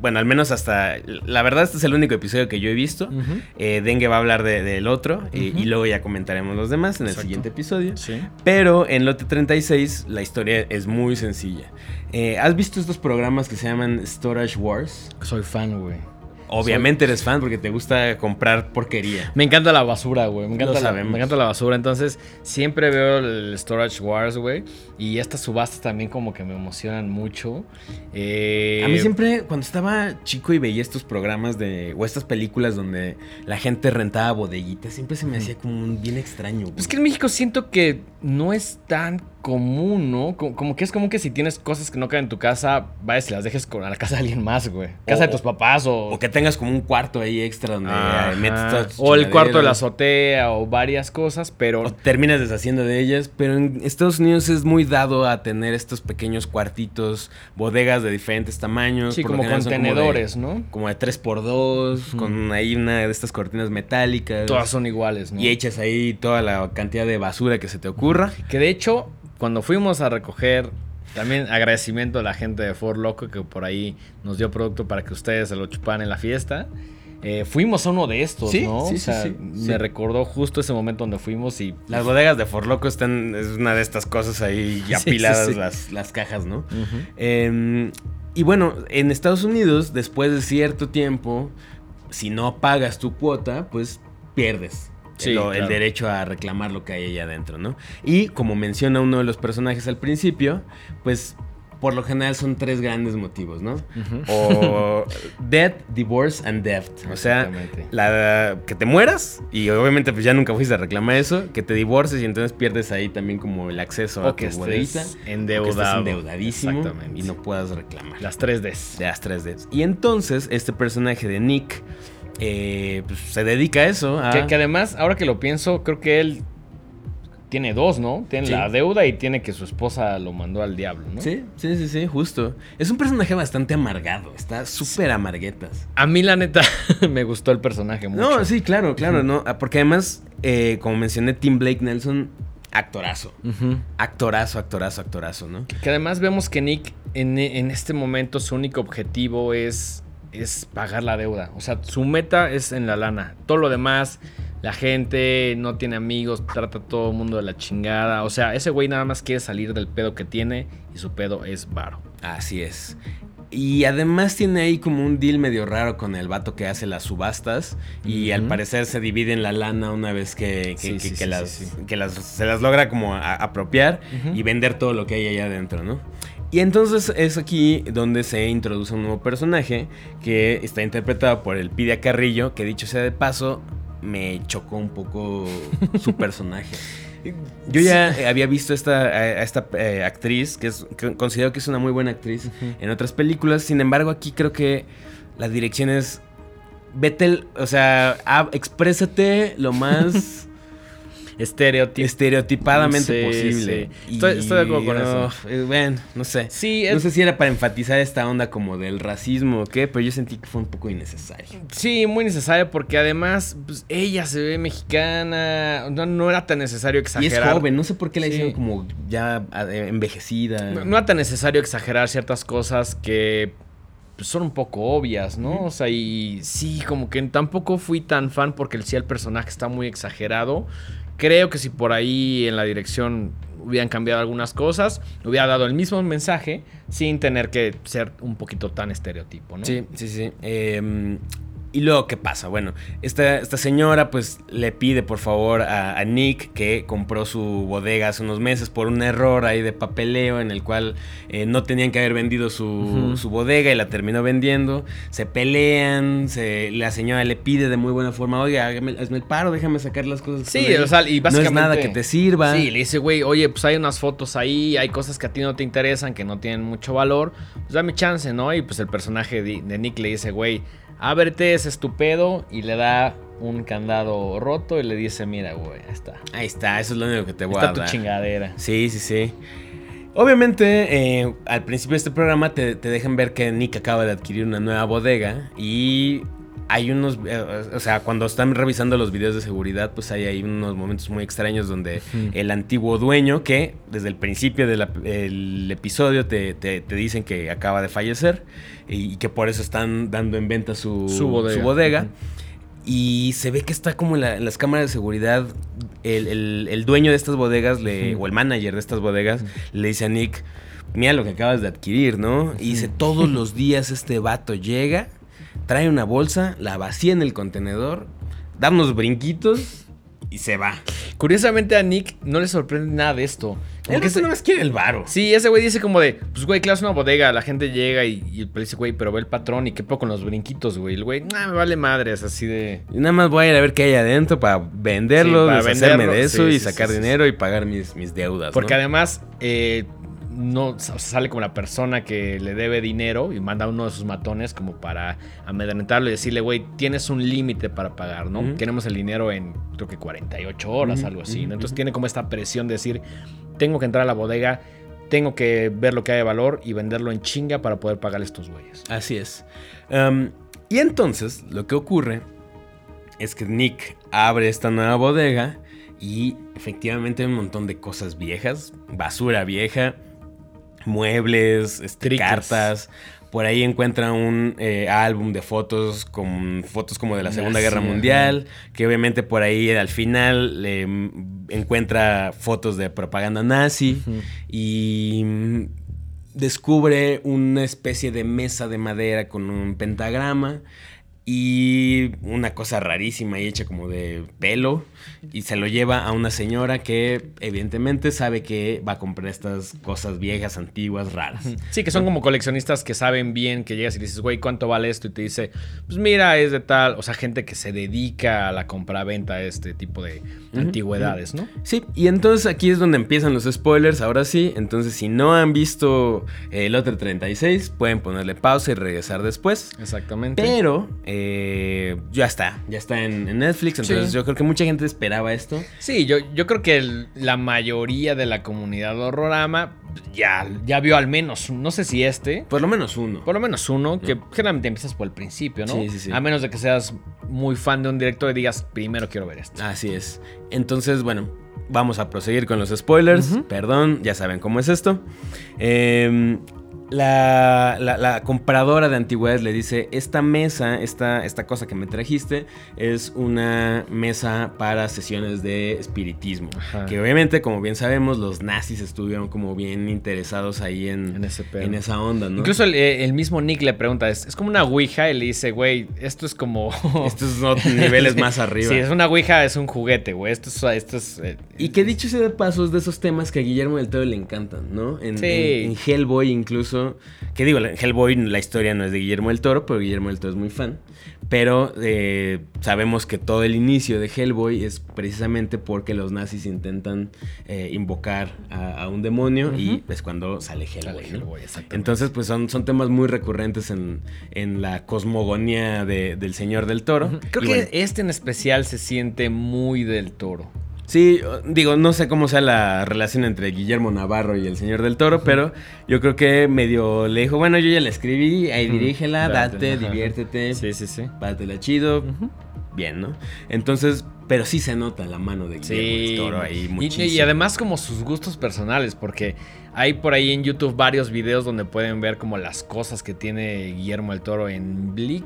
Bueno, al menos hasta. La verdad, este es el único episodio que yo he visto. Eh, Dengue va a hablar de- del otro y- Ujú. y luego ya comentaremos los demás en el siguiente episodio. Sí. Pero en Lote 36 la historia es muy sencilla. Eh, ¿Has visto estos programas que se llaman Storage Wars? Soy fan, güey. Obviamente eres fan porque te gusta comprar porquería. Me encanta la basura, güey. Me encanta, la, me encanta la basura. Entonces, siempre veo el Storage Wars, güey. Y estas subastas también como que me emocionan mucho. Eh, A mí siempre, cuando estaba chico y veía estos programas de. o estas películas donde la gente rentaba bodeguitas, siempre se me hacía como un bien extraño. güey. Es que en México siento que no es tan común, ¿no? Co- Como, que es como que si tienes cosas que no caen en tu casa, vayas y las dejes con, a la casa de alguien más, güey. Casa O- de tus papás o... O que tengas como un cuarto ahí extra donde metes o el cuarto de la azotea o varias cosas, pero... O terminas deshaciendo de ellas, pero en Estados Unidos es muy dado a tener estos pequeños cuartitos, bodegas de diferentes tamaños. Sí, como contenedores, de- ¿no? Como de 3x2, con ahí una de estas cortinas metálicas. Todas son iguales, ¿no? Y echas ahí toda la cantidad de basura que se te ocurra. Que de hecho, cuando fuimos a recoger, también agradecimiento a la gente de Ford Loco que por ahí nos dio producto para que ustedes se lo chuparan en la fiesta. Eh, fuimos a uno de estos, Sí, ¿no? sí, o sí, sea, sí, me sí. recordó justo ese momento donde fuimos y... Las bodegas de Forloco están, es una de estas cosas ahí ya Sí, sí, apiladas sí. Las, las cajas, ¿no? Eh, y bueno, en Estados Unidos, después de cierto tiempo, si no pagas tu cuota, pues pierdes Sí, lo- el derecho a reclamar lo que hay allá adentro, ¿no? Y como menciona uno de los personajes al principio, pues por lo general son tres grandes motivos, ¿no? O death, divorce and theft. O sea, la, que te mueras y obviamente pues ya nunca fuiste a reclamar eso, que te divorces y entonces pierdes ahí también como el acceso a que tu estés o que endeudado. estés endeudadísimo Exactamente. y no puedas reclamar. Las 3 Ds. Las 3Ds. Y entonces este personaje de Nick eh, pues, se dedica a eso. A... Que, que además, ahora que lo pienso, creo que él tiene dos, ¿no? Tiene Sí. la deuda y tiene que su esposa lo mandó al diablo, ¿no? Sí, sí, sí, sí, justo. Es un personaje bastante amargado, está súper amarguetas. A mí, la neta, me gustó el personaje mucho. No, sí, claro, claro, ¿no? Ah, Porque además, eh, como mencioné, Tim Blake Nelson, actorazo. Ujú. Actorazo, actorazo, actorazo, ¿no? Que además vemos que Nick en, en este momento su único objetivo es, es pagar la deuda. O sea, su meta es en la lana. Todo lo demás, la gente no tiene amigos, trata a todo el mundo de la chingada. O sea, ese güey nada más quiere salir del pedo que tiene y su pedo es varo. Así es. Y además tiene ahí como un deal medio raro con el vato que hace las subastas. Y al parecer se dividen la lana una vez que, que- Sí, que- sí, que sí, las, sí, sí. que las- se las logra como a- apropiar Ujú. y vender todo lo que hay allá adentro, ¿no? Y entonces es aquí donde se introduce un nuevo personaje que está interpretado por el Pidia Carrillo, que dicho sea de paso, me chocó un poco su personaje. Yo ya eh, había visto esta, a, esta eh, actriz, que, es, que considero que es una muy buena actriz en otras películas. Sin embargo, aquí creo que la dirección es. Vete, o sea, exprésate lo más Estereotipo. estereotipadamente posible. sí. Estoy- estoy de acuerdo con eso. oh, bueno, no sé. Sí, No sé si era para enfatizar esta onda como del racismo o qué, pero yo sentí que fue un poco innecesario. Sí, muy necesario porque además pues, ella se ve mexicana. No, no era tan necesario Y es exagerar. joven, no sé por qué la Sí. hicieron como ya eh, envejecida. No, no era tan necesario exagerar ciertas cosas que pues, son un poco obvias, ¿no? O sea, y sí, como que tampoco fui tan fan porque sí el personaje está muy exagerado. Creo que si por ahí en la dirección hubieran cambiado algunas cosas, hubiera dado el mismo mensaje sin tener que ser un poquito tan estereotipo, ¿no? Sí, sí, sí. Eh, y luego, ¿qué pasa? Bueno, esta, esta señora pues le pide por favor a, a Nick que compró su bodega hace unos meses por un error ahí de papeleo en el cual eh, no tenían que haber vendido su, su bodega y la terminó vendiendo. Se pelean, se, la señora le pide de muy buena forma, oiga, hágame- hazme el paro, déjame sacar las cosas. Sí, o sea, y No básicamente... es nada que te sirva. Sí, le dice, güey, oye, pues hay unas fotos ahí, hay cosas que a ti no te interesan, que no tienen mucho valor, pues dame chance, ¿no? Y pues el personaje de, de Nick le dice, güey, ábrete ese estupendo y le da un candado roto y le dice, mira, güey, ahí está. Ahí está, eso es lo único que te voy Está a tu dar. chingadera. Sí, sí, sí. Obviamente, eh, al principio de este programa te, te dejan ver que Nick acaba de adquirir una nueva bodega y hay unos, eh, o sea, cuando están revisando los videos de seguridad, pues hay, hay unos momentos muy extraños donde el antiguo dueño, que desde el principio del episodio te, te- te dicen que acaba de fallecer y, y que por eso están dando en venta su, Su bodega. Y se ve que está como en, la- en las cámaras de seguridad. El, el- el dueño de estas bodegas, le, o el manager de estas bodegas, le dice a Nick: Mira lo que acabas de adquirir, ¿no? Y dice: Todos los días este vato llega, trae una bolsa, la vacía en el contenedor, da unos brinquitos y se va. Curiosamente a Nick no le sorprende nada de esto. Él que no ese- más quiere el varo. Sí, ese güey dice como de, pues güey, claro, es una bodega, la gente llega y, y le dice, güey, pero ve el patrón y qué poco con los brinquitos, güey. El güey, nah, me vale madres, así de... Y nada más voy a ir a ver qué hay adentro para venderlo, Sí, para deshacerme venderlo. de eso Sí, y sí, sacar dinero y pagar mis, mis deudas. Porque ¿no? además, eh, no sale como la persona que le debe dinero y manda a uno de sus matones como para amedrentarlo y decirle, güey, tienes un límite para pagar, ¿no? Queremos el dinero en, creo que 48 horas, Ujú, algo así, ¿no? Entonces tiene como esta presión de decir, tengo que entrar a la bodega, tengo que ver lo que hay de valor y venderlo en chinga para poder pagar estos güeyes. Así es. Um, y entonces lo que ocurre es que Nick abre esta nueva bodega y efectivamente hay un montón de cosas viejas, basura vieja, muebles, este, cartas. Por ahí encuentra un eh, álbum de fotos con fotos como de la Segunda Guerra. Mundial, que obviamente por ahí al final le mm, encuentra fotos de propaganda nazi y mm, descubre una especie de mesa de madera con un pentagrama y una cosa rarísima y hecha como de pelo y se lo lleva a una señora que evidentemente sabe que va a comprar estas cosas viejas, antiguas, raras. Sí, que son como coleccionistas que saben bien que llegas y dices, güey, ¿cuánto vale esto? Y te dice, pues mira, es de tal. O sea, gente que se dedica a la compra-venta de este tipo de antigüedades, ¿no? Sí, y entonces aquí es donde empiezan los spoilers, ahora sí. Entonces, si no han visto el otro 36, pueden ponerle pausa y regresar después. Exactamente. Pero eh, ya está, ya está en, en Netflix. Entonces, Sí. yo creo que mucha gente esperaba esto. Sí, yo, yo creo que el- la mayoría de la comunidad de horrorama ya, ya vio al menos, no sé si este, Por lo menos uno. por lo menos uno, que generalmente empiezas por el principio, ¿no? Sí, sí, sí. A menos de que seas muy fan de un director y digas, primero quiero ver esto. Así es. Entonces, bueno, vamos a proseguir con los spoilers. Perdón, ya saben cómo es esto. Em, la, la- la compradora de antigüedades le dice, esta mesa, esta, esta cosa que me trajiste, es una mesa para sesiones de espiritismo. Ajá. Que obviamente, como bien sabemos, los nazis estuvieron como bien interesados ahí en, En ese en esa onda, ¿no? Incluso el, eh, el mismo Nick le pregunta, es, es como una ouija y le dice, güey, esto es como... Estos son niveles más arriba. Sí, es una ouija, es un juguete, güey. Esto es... Esto es eh, Y que dicho sea de paso, es de esos temas que a Guillermo del Toro le encantan, ¿no? En, Sí. en Hellboy incluso. Que digo, Hellboy la historia no es de Guillermo del Toro, pero Guillermo del Toro es muy fan. Pero eh, sabemos que todo el inicio de Hellboy es precisamente porque los nazis intentan eh, invocar a, a un demonio y es cuando sale Hellboy. Sale ¿no? Hellboy. Entonces, pues son, son temas muy recurrentes en, en la cosmogonía de- del Señor del Toro. Creo Y que bueno, este en especial se siente muy del toro. Sí, digo, no sé cómo sea la relación entre Guillermo Navarro y el señor del Toro, pero yo creo que medio le dijo, bueno, yo ya la escribí, ahí dirígela, Date, ajá. diviértete, Sí, sí, sí. pátela chido, bien, ¿no? Entonces, pero sí se nota la mano de Guillermo del Sí. Toro ahí Y- muchísimo. y, además como sus gustos personales, porque hay por ahí en YouTube varios videos donde pueden ver como las cosas que tiene Guillermo el Toro en Bleak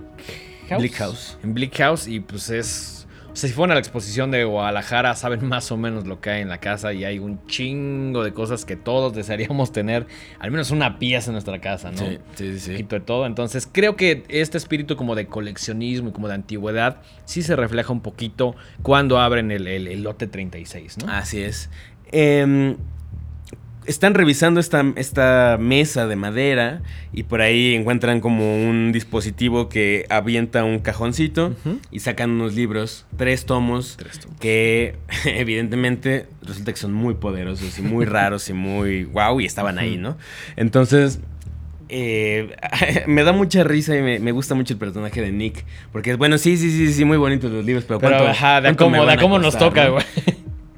House. Bleak House. En Bleak House y pues es... O sea, si fueron a la exposición de Guadalajara, saben más o menos lo que hay en la casa y hay un chingo de cosas que todos desearíamos tener, al menos una pieza en nuestra casa, ¿no? Sí, sí, sí, un poquito de todo. Entonces creo que este espíritu como de coleccionismo y como de antigüedad sí se refleja un poquito cuando abren el, el- el lote 36, ¿no? Así es. Em, están revisando esta, esta mesa de madera y por ahí encuentran como un dispositivo que avienta un cajoncito y sacan unos libros, tres tomos, Tres tomos. que evidentemente resulta que son muy poderosos y muy raros y muy wow y estaban ahí, ¿no? Entonces eh, me da mucha risa y me, me gusta mucho el personaje de Nick. Porque, bueno, sí, sí, sí, sí, muy bonitos los libros, pero, Pero, ¿cuánto, ajá, de cuánto cómo, me van de a cómo nos toca, no?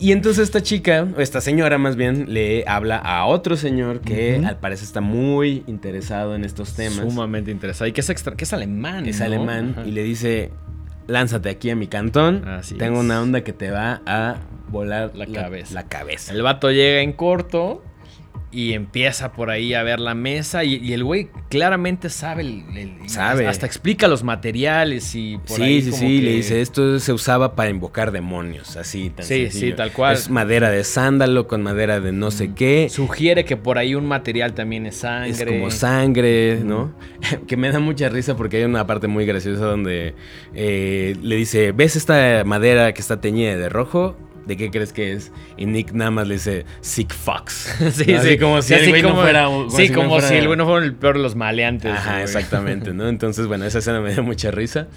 Y entonces esta chica, o esta señora más bien, le habla a otro señor que al parecer está muy interesado en estos temas. Sumamente interesado. Y que es, extra, que es alemán. es ¿no? alemán Ajá. y le dice, lánzate aquí a mi cantón. Así Tengo es. una onda que te va a volar La cabeza. La cabeza. El vato llega en corto y empieza por ahí a ver la mesa. Y, y el güey claramente sabe. el- el- Sabe. Hasta explica los materiales y por sí, ahí sí, como sí, que- le dice, esto se usaba para invocar demonios, así tan Sí, sencillo. sí, tal cual. Es madera de sándalo con madera de no sé qué. Sugiere que por ahí un material también es sangre. Es como sangre, ¿no? que me da mucha risa porque hay una parte muy graciosa donde eh, le dice, ¿ves esta madera que está teñida de rojo? ¿De qué crees que es? Y Nick nada más le dice, sick fox. Sí, ¿No? sí, Así como si el así güey no como- fuera... un- Sí, no como fuera- si el güey no fuera el peor de los maleantes. Ajá, güey. exactamente, ¿no? Entonces, bueno, esa escena me dio mucha risa.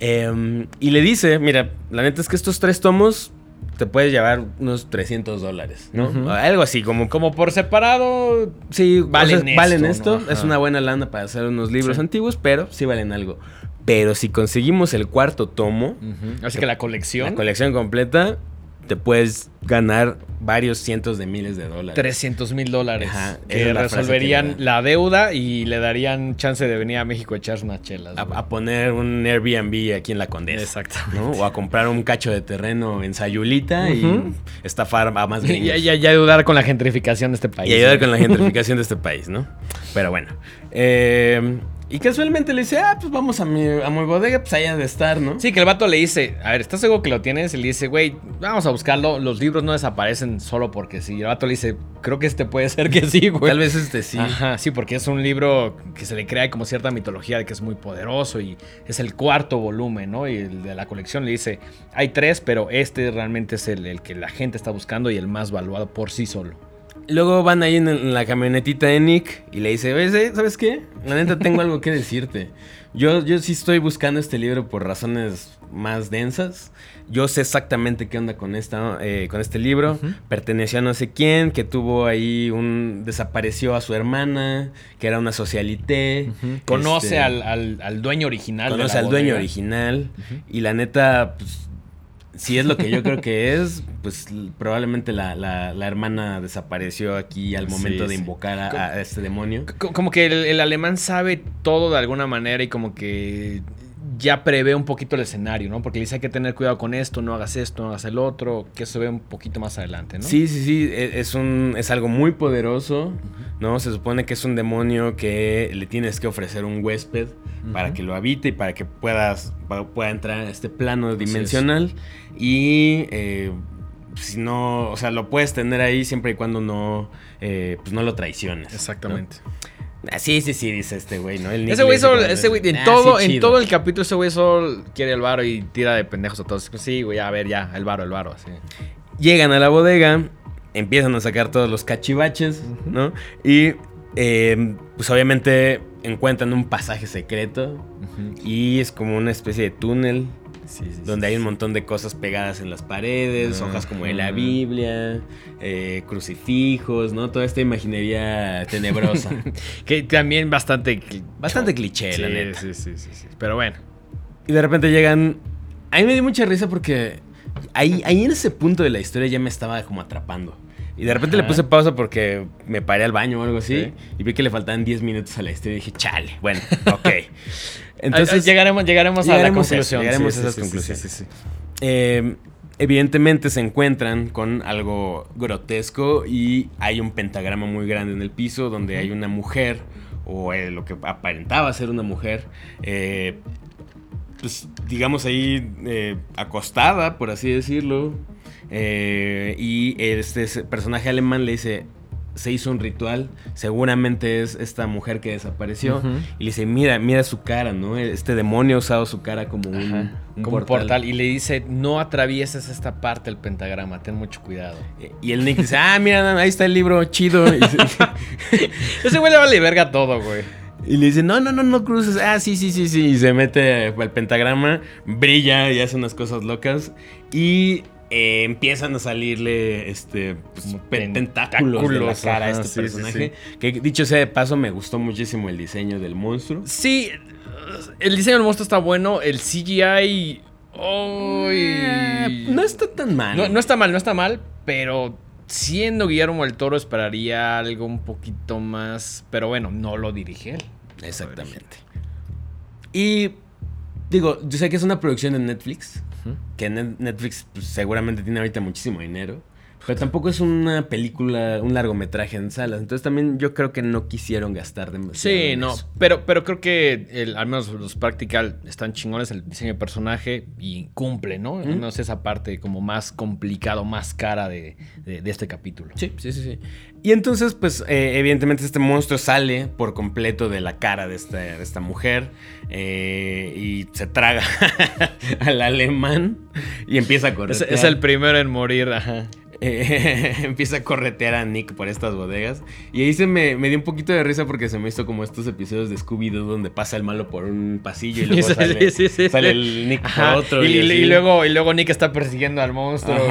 Em, y le dice, mira, la neta es que estos tres tomos te puedes llevar unos 300 dólares, ¿no? Algo así, como... Como por separado. Sí, Valen esto. Valen esto. ¿no? Es una buena lana para hacer unos libros Sí. antiguos, pero sí valen algo. Pero si conseguimos el cuarto tomo. Así que la colección. la colección completa, te puedes ganar varios cientos de miles de dólares. 300 mil dólares. Ajá, que resolverían que la deuda y le darían chance de venir a México a echarse unas chelas. A, poner un Airbnb aquí en la Condesa. Exactamente. ¿no? O a comprar un cacho de terreno en Sayulita y estafar a más Y gringos. ya ayudar con la gentrificación de este país. Y ayudar ¿no? con la gentrificación de este país, ¿no? Pero bueno. Eh, y casualmente le dice, ah, pues vamos a mi, a mi bodega, pues allá de estar, ¿no? Sí, que el vato le dice, a ver, ¿estás seguro que lo tienes? Y le dice, güey, vamos a buscarlo. Los libros no desaparecen solo porque sí. Y el vato le dice, creo que este puede ser que sí, güey. Tal vez este sí. Ajá, sí, porque es un libro que se le crea como cierta mitología de que es muy poderoso y es el cuarto volumen, ¿no? Y el de la colección le dice, hay tres, pero este realmente es el, el que la gente está buscando y el más valuado por sí solo. Luego van ahí en, en la camionetita de Nick y le dice, "Oye, ¿sabes qué? La neta tengo algo que decirte. Yo, yo sí estoy buscando este libro por razones más densas. Yo sé exactamente qué onda con, esta, eh, con este libro. Ujú. Perteneció a no sé quién, que tuvo ahí un... desapareció a su hermana, que era una socialité. Conoce Este, al, al- al dueño original. de Conoce la al dueño original. Y la neta, pues, si es lo que yo creo que es, pues probablemente la, la- la hermana desapareció aquí al Sí, momento de sí. invocar a, a este demonio. Como que el, el alemán sabe todo de alguna manera y como que ya prevé un poquito el escenario, ¿no? Porque le dice hay que tener cuidado con esto, no hagas esto, no hagas el otro, que eso se ve un poquito más adelante, ¿no? Sí, sí, sí, e- es, un, es algo muy poderoso, ¿no? Se supone que es un demonio que le tienes que ofrecer un huésped para que lo habite y para que puedas, pa- pueda entrar a este plano dimensional. Y eh, si no, o sea, lo puedes tener ahí siempre y cuando no, eh, pues no lo traiciones. Exactamente. ¿no? Ah, sí, sí, sí, dice este güey, ¿no? El Ese güey solo, ese güey, en "Ah, todo, sí, en chido". todo el capítulo ese güey solo quiere el varo y tira de pendejos a todos. Sí, güey, a ver, ya, el varo, el varo, así. Llegan a la bodega, empiezan a sacar todos los cachivaches, ¿no? Y eh, pues obviamente encuentran un pasaje secreto y es como una especie de túnel Sí, sí, sí, donde hay un montón de cosas pegadas en las paredes, hojas como de la Biblia, eh, crucifijos, ¿no? Toda esta imaginería tenebrosa. Que también bastante... Bastante cliché, la neta. sí, sí, sí, sí. Pero bueno. Y de repente llegan. A mí me dio mucha risa porque ahí, ahí en ese punto de la historia ya me estaba como atrapando. Y de repente le puse pausa porque me paré al baño o algo así. Sí. Y vi que le faltaban 10 minutos a la historia y dije, chale, bueno, ok. Entonces llegaremos, llegaremos, a la conclusión. llegaremos a esas conclusiones. evidentemente se encuentran con algo grotesco y hay un pentagrama muy grande en el piso donde hay una mujer, o eh, lo que aparentaba ser una mujer, eh, pues digamos ahí eh, acostada, por así decirlo. Eh, y este personaje alemán le dice, se hizo un ritual, seguramente es esta mujer que desapareció. Y le dice, mira, mira su cara, ¿no? Este demonio ha usado su cara como un, Ajá, un como un portal. Y le dice, no atravieses esta parte del pentagrama, ten mucho cuidado. Y el Nick dice, ah, mira, ahí está el libro, chido. Ese güey le vale verga todo, güey. y le dice, no, no, no, no cruces. Ah, sí, sí, sí, sí. Y se mete al pentagrama, brilla y hace unas cosas locas. Y eh, empiezan a salirle este pues, tentáculos, de la cara a este sí, sí, personaje. Que dicho sea de paso, me gustó muchísimo el diseño del monstruo. Sí, el diseño del monstruo está bueno. El CGI. Eh, no está tan mal. No, no está mal, no está mal, pero siendo Guillermo el Toro esperaría algo un poquito más. Pero bueno, no lo dirige él. Exactamente. Y digo, yo sé que es una producción de Netflix. Que Net- Netflix pues, seguramente tiene ahorita muchísimo dinero. Pero tampoco es una película, un largometraje en salas. Entonces también yo creo que no quisieron gastar demasiado. Sí, no, eso. pero, pero creo que el- al menos los practical están chingones, el diseño de personaje y cumple, ¿no? Ujú. Al menos esa parte como más complicado, más cara de, de- de este capítulo. Sí, sí, sí, sí. Y entonces, pues, eh, evidentemente este monstruo sale por completo de la cara de esta, de esta mujer eh, y se traga al alemán y empieza a Es, corretear. es el primero en morir, ajá. Eh, empieza a corretear a Nick por estas bodegas. Y ahí se me, me dio un poquito de risa porque se me hizo como estos episodios de Scooby-Doo donde pasa el malo por un pasillo y luego Sí, sale, sí, sí, sale sí. el Nick por otro. Y, y- así. y luego, y luego Nick está persiguiendo al monstruo.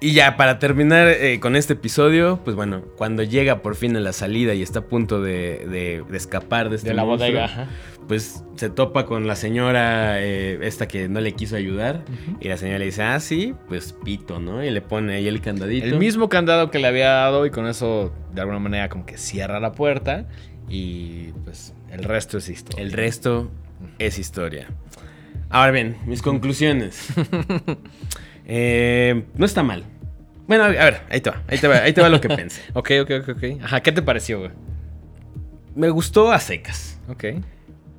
Y ya, para terminar eh, con este episodio, pues bueno, cuando llega por fin a la salida y está a punto de, de- de escapar de este De la monstruo, bodega, ajá. pues se topa con la señora eh, esta que no le quiso ayudar. Y la señora le dice, ah, sí, pues pito, ¿no? Y le pone ahí el candadito. El mismo candado que le había dado y con eso de alguna manera como que cierra la puerta y pues el resto es historia. El resto es historia. Ahora bien, mis conclusiones. Eh, no está mal. Bueno, a ver, ahí te va, ahí te va, ahí te va lo que pensé. Ok, ok, ok, ok. Ajá, ¿qué te pareció, güey? Me gustó a secas. Ok.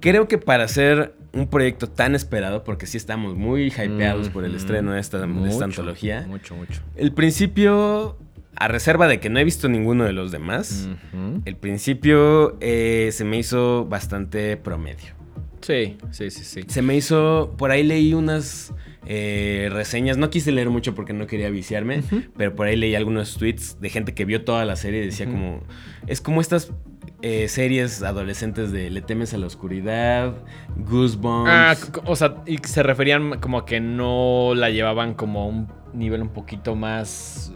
Creo que para hacer un proyecto tan esperado, porque sí estamos muy hypeados por el Ujú. estreno de esta, de esta antología, Mucho, mucho. el principio, a reserva de que no he visto ninguno de los demás, el principio eh, se me hizo bastante promedio. Sí, sí, sí, sí. Se me hizo, por ahí leí unas eh, reseñas, no quise leer mucho porque no quería viciarme, pero por ahí leí algunos tweets de gente que vio toda la serie y decía como, es como estas eh, series adolescentes de Le temes a la oscuridad, Goosebumps. Ah, o sea, y se referían como a que no la llevaban como a un nivel un poquito más...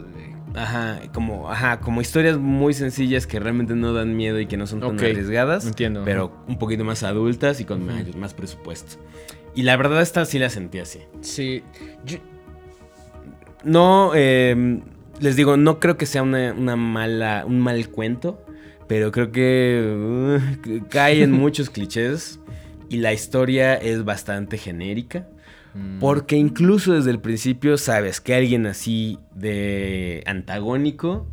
Ajá, como, ajá, como historias muy sencillas que realmente no dan miedo y que no son tan arriesgadas. entiendo, Pero un poquito más adultas y con más, más presupuesto. Y la verdad esta sí la sentí así. Sí. Yo- No, eh, les digo, no creo que sea una, una mala, un mal cuento, pero creo que uh, cae en muchos clichés y la historia es bastante genérica. Mm. Porque incluso desde el principio sabes que alguien así de antagónico,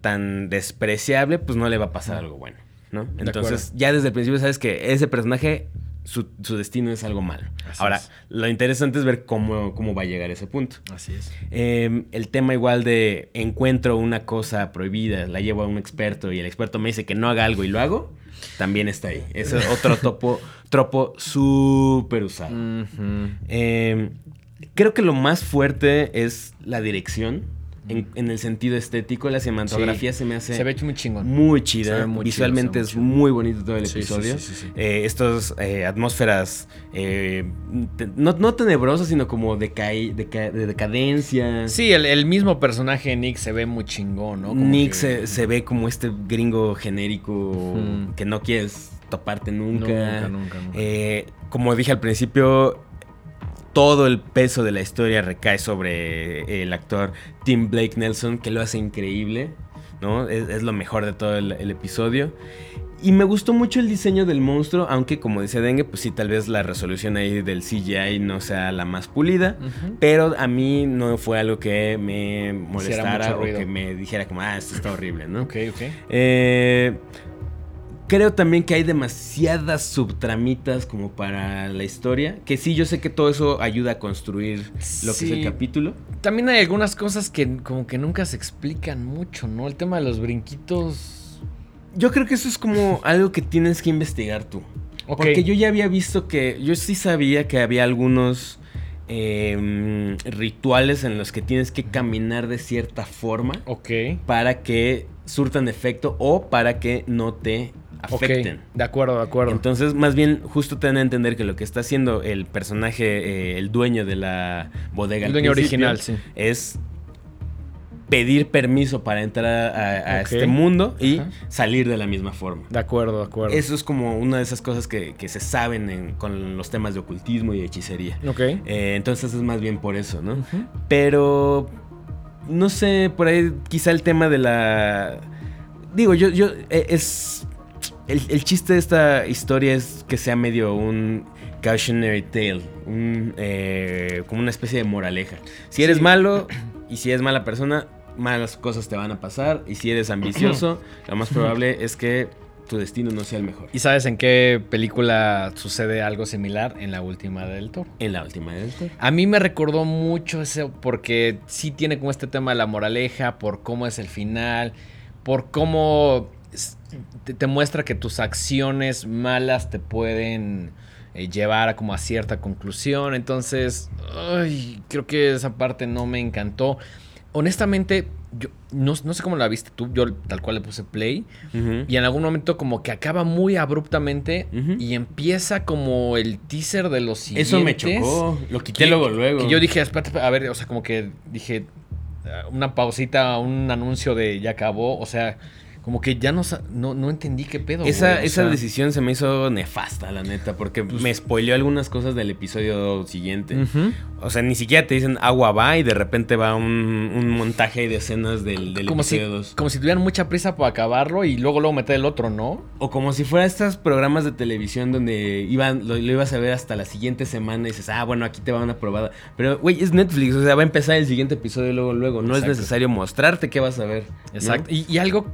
tan despreciable, pues no le va a pasar algo bueno, ¿no? Entonces ya desde el principio sabes que ese personaje, su, su destino es algo malo. Así Ahora, es. lo interesante es ver cómo, cómo va a llegar a ese punto. Así es. Eh, el tema igual de encuentro una cosa prohibida, la llevo a un experto y el experto me dice que no haga algo y lo hago, también está ahí. Es otro topo, tropo súper usado. Eh, creo que lo más fuerte es la dirección. En, en el sentido estético, la cinematografía se me hace Se ve muy chingón. muy chida. muy Visualmente es muy bonito todo el Sí, episodio. sí, sí, sí. Eh, Estas eh, atmósferas, eh, te- no, no tenebrosas, sino como decaí- deca- de decadencia. Sí, el, el mismo personaje Nick se ve muy chingón, ¿no? Como Nick que- se, se ve como este gringo genérico que no quieres toparte nunca. Nunca, nunca, nunca. Como dije al principio, todo el peso de la historia recae sobre el actor Tim Blake Nelson, que lo hace increíble, ¿no? Es, es lo mejor de todo el, el episodio. Y me gustó mucho el diseño del monstruo, aunque como dice Dengue, pues sí, tal vez la resolución ahí del CGI no sea la más pulida. Pero a mí no fue algo que me molestara o que me dijera como, ah, esto está horrible, ¿no? Ok, ok. Eh, creo también que hay demasiadas subtramitas como para la historia. Que sí, yo sé que todo eso ayuda a construir lo que es el capítulo. También hay algunas cosas que como que nunca se explican mucho, ¿no? El tema de los brinquitos. Yo creo que eso es como algo que tienes que investigar tú. Porque yo ya había visto que, yo sí sabía que había algunos eh, rituales en los que tienes que caminar de cierta forma Ok. para que surtan efecto o para que no te afecten. De acuerdo, de acuerdo. Entonces, más bien, justo te dan a entender que lo que está haciendo el personaje, eh, el dueño de la bodega, el dueño original, sí. es pedir permiso para entrar a, este mundo y salir de la misma forma. De acuerdo, de acuerdo. Eso es como una de esas cosas que, se saben con los temas de ocultismo y hechicería. Ok. Eh, entonces es más bien por eso, ¿no? Pero, no sé, por ahí quizá el tema de la... Digo, yo, yo, eh, es... El, chiste de esta historia es que sea medio un cautionary tale, un, eh, como una especie de moraleja. Si eres malo y si eres mala persona, malas cosas te van a pasar. Y si eres ambicioso, lo más probable es que tu destino no sea el mejor. ¿Y sabes en qué película sucede algo similar? En la última del Toro. En la última del Toro. A mí me recordó mucho eso porque sí tiene como este tema de la moraleja, por cómo es el final, por cómo te, muestra que tus acciones malas te pueden eh, llevar a como a cierta conclusión. Entonces, creo que esa parte no me encantó honestamente, yo no, sé cómo la viste tú, yo tal cual le puse play y en algún momento como que acaba muy abruptamente y empieza como el teaser de los siguientes. Eso me chocó, lo quité luego luego. Y yo dije, espérate, a ver, o sea, como que dije una pausita, un anuncio de ya acabó, o sea, como que ya no, no, entendí qué pedo. Esa, esa decisión se me hizo nefasta, la neta, porque pues me spoileó algunas cosas del episodio siguiente. O sea, ni siquiera te dicen agua va y de repente va un, montaje de escenas del, del como episodio si, 2. Como si tuvieran mucha prisa para acabarlo y luego luego meter el otro, ¿no? O como si fuera estos programas de televisión donde iban, lo, ibas a ver hasta la siguiente semana y dices, ah, bueno, aquí te va una probada. Pero, güey, es Netflix, o sea, va a empezar el siguiente episodio luego, luego. No es necesario mostrarte qué vas a ver. Exacto. y algo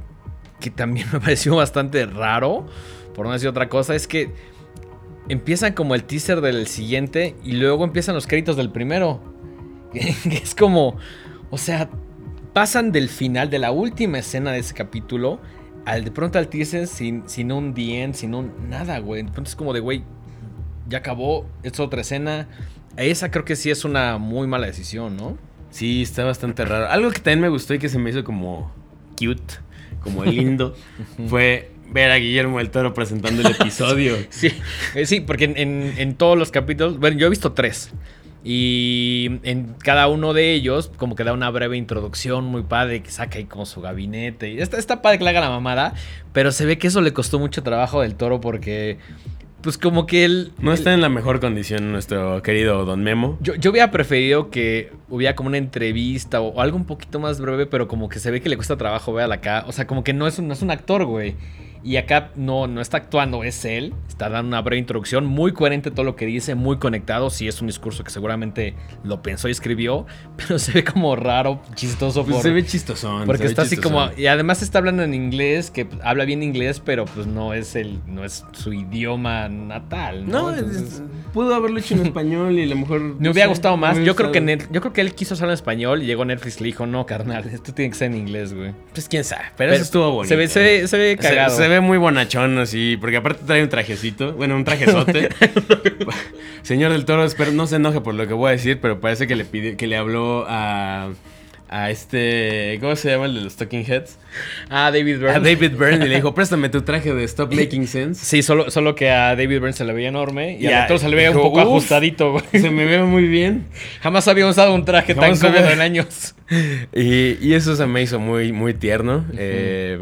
que también me pareció bastante raro, por no decir otra cosa, es que empiezan como el teaser del siguiente y luego empiezan los créditos del primero. es como, o sea, pasan del final, de la última escena de ese capítulo, al de pronto al teaser sin, sin un DN, sin un nada, güey. Entonces es como de, güey, ya acabó, es otra escena. Esa creo que sí es una muy mala decisión, ¿no? Sí, está bastante raro. Algo que también me gustó y que se me hizo como cute como lindo, fue ver a Guillermo del Toro presentando el episodio. sí, eh, sí, porque en, todos los capítulos, bueno, yo he visto tres. Y en cada uno de ellos, como que da una breve introducción muy padre, que saca ahí como su gabinete. Y está, está padre que le haga la mamada, pero se ve que eso le costó mucho trabajo del toro porque pues como que él... No está en la mejor condición nuestro querido Don Memo. Yo, yo hubiera preferido que hubiera como una entrevista o, algo un poquito más breve, pero como que se ve que le cuesta trabajo ver la cara. O sea, como que no es un, no es un actor, güey. Y acá no, no está actuando, es él. Está dando una breve introducción, muy coherente todo lo que dice, muy conectado. Sí, es un discurso que seguramente lo pensó y escribió, pero se ve como raro, chistoso. Pues se ve chistosón. Porque está así como. Y además está hablando en inglés, que habla bien inglés, pero pues no es el, no es su idioma natal. No, no pudo haberlo hecho en español y a lo mejor. Me hubiera gustado más. Yo creo, que yo creo que él quiso hacerlo en español y llegó Netflix y le dijo, no, carnal, esto tiene que ser en inglés, güey. Pues quién sabe. Pero, eso estuvo bonito. Se ve, se ve, cagado. Se, ve muy bonachón así, porque aparte trae un trajecito, bueno, un trajezote. Señor del Toro, espero no se enoje por lo que voy a decir, pero parece que le pide, que le habló a a este. ¿Cómo se llama el de los Talking Heads? A David Byrne. A David Byrne y le dijo, préstame tu traje de Stop Making Sense. Sí, solo, solo que a David Byrne se le veía enorme y, a, otro se le veía un poco ajustadito, güey. Se me ve muy bien. Jamás había usado un traje tan cómodo en años. Y, y, eso se me hizo muy, muy tierno. eh,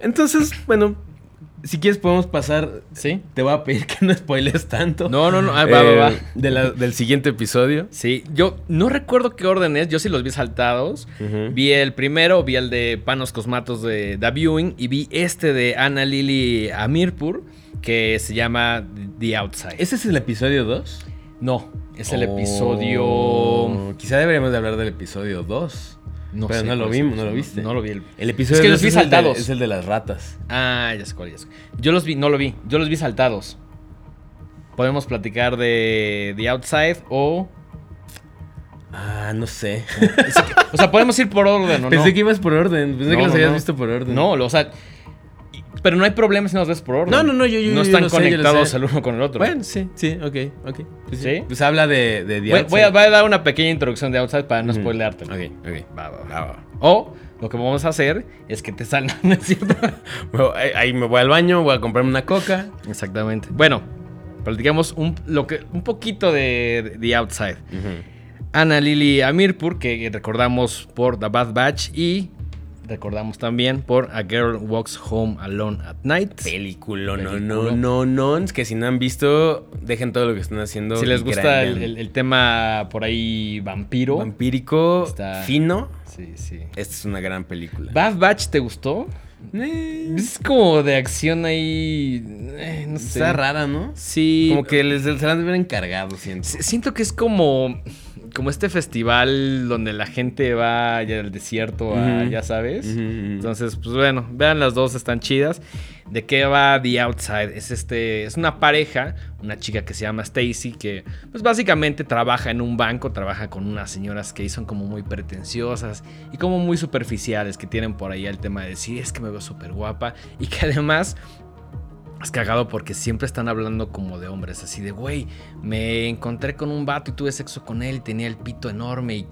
entonces, bueno, si quieres podemos pasar. Sí. Te voy a pedir que no spoiles tanto. No, no, no. va, va, va. Eh, del siguiente episodio. Sí. Yo no recuerdo qué orden es. Yo sí los vi saltados. Vi el primero, vi el de Panos Cosmatos de The Viewing y vi este de Ana Lili Amirpur que se llama The Outside. ¿Ese es el episodio 2? No, es el episodio. Quizá deberíamos de hablar del episodio 2. No Pero no lo vimos, no lo viste. No lo vi. El, episodio es que los vi saltados. es el de las ratas. Ah, ya sé cuál es. Yo los vi, no lo vi. Yo los vi saltados. Podemos platicar de The Outside o. Ah, no sé. o sea, podemos ir por orden, ¿no? Pensé que ibas por orden. Pensé que los habías visto por orden. No, o sea, pero no hay problema si nos ves por orden. No, no, no, yo, yo No están conectados el uno con el otro. Bueno, sí, sí, ok, ok. Pues ¿Sí? Pues habla de, voy, voy, a, dar una pequeña introducción de Outside para no mm. spoilearte. Ok, ok. Va, va, va. O lo que vamos a hacer es que te salgan, ¿no es cierto? Bueno, ahí- me voy al baño, voy a comprarme una coca. Exactamente. Bueno, platicamos un, lo que, un poquito de, de The Outside. Ana Lili Amirpur, que recordamos por The Bad Batch y recordamos también por A Girl Walks Home Alone at Night. Película, no, no, no, no. Es que si no han visto, dejen todo lo que están haciendo. Si les gusta el, graben. el- el tema por ahí vampiro. vampírico, Está- fino, Sí, sí. esta es una gran película. Bad Batch, ¿te gustó? Eh, Es como de acción ahí. eh, no sé. Está rara, ¿no? Sí. Como que les, se la han de ver encargado, siento. S- Siento que es como, como este festival donde la gente va ya al desierto, a- ya sabes. Entonces, pues bueno, vean las dos, están chidas. ¿De qué va The Outside? Es este, es una pareja, una chica que se llama Stacy, que pues básicamente trabaja en un banco, trabaja con unas señoras que son como muy pretenciosas y como muy superficiales, que tienen por ahí el tema de decir, es que me veo súper guapa y que además cagado porque siempre están hablando como de hombres, así de, güey, me encontré con un vato y tuve sexo con él tenía el pito enorme y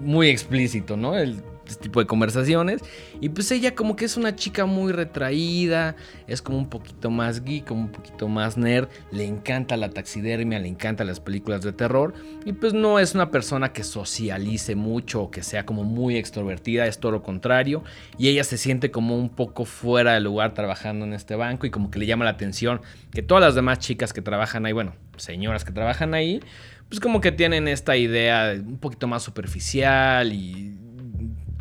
muy explícito, ¿no? El este tipo de conversaciones. Y pues ella como que es una chica muy retraída, es como un poquito más geek, como un poquito más nerd, le encanta la taxidermia, le encantan las películas de terror y pues no es una persona que socialice mucho o que sea como muy extrovertida, es todo lo contrario. Y ella se siente como un poco fuera de lugar trabajando en este banco y como que le llama la atención que todas las demás chicas que trabajan ahí, bueno, señoras que trabajan ahí, pues como que tienen esta idea un poquito más superficial y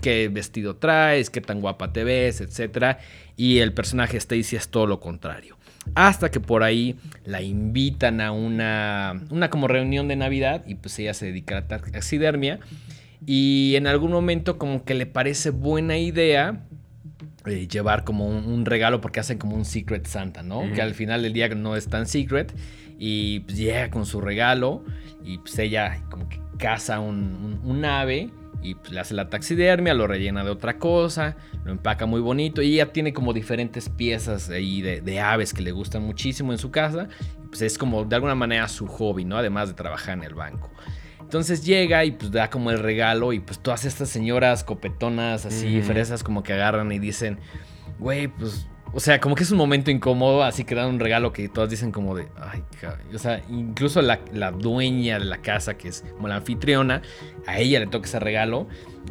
qué vestido traes, qué tan guapa te ves, etc. Y el personaje Stacy es todo lo contrario. Hasta que por ahí la invitan a una, una como reunión de Navidad y pues ella se dedica a la taxidermia. Y en algún momento como que le parece buena idea eh, llevar como un, un regalo porque hacen como un Secret Santa, ¿no? Que al final del día no es tan secret y pues llega con su regalo y pues ella como que caza un, un- un ave y pues le hace la taxidermia, lo rellena de otra cosa, lo empaca muy bonito y ella tiene como diferentes piezas ahí de, de aves que le gustan muchísimo en su casa. y, Pues es como de alguna manera su hobby, ¿no? Además de trabajar en el banco. Entonces llega y pues da como el regalo y pues todas estas señoras copetonas así, fresas como que agarran y dicen, güey, pues, o sea, como que es un momento incómodo, así que dan un regalo que todas dicen como de, ay, ca-". o sea, incluso la, la dueña de la casa, que es como la anfitriona, a ella le toca ese regalo,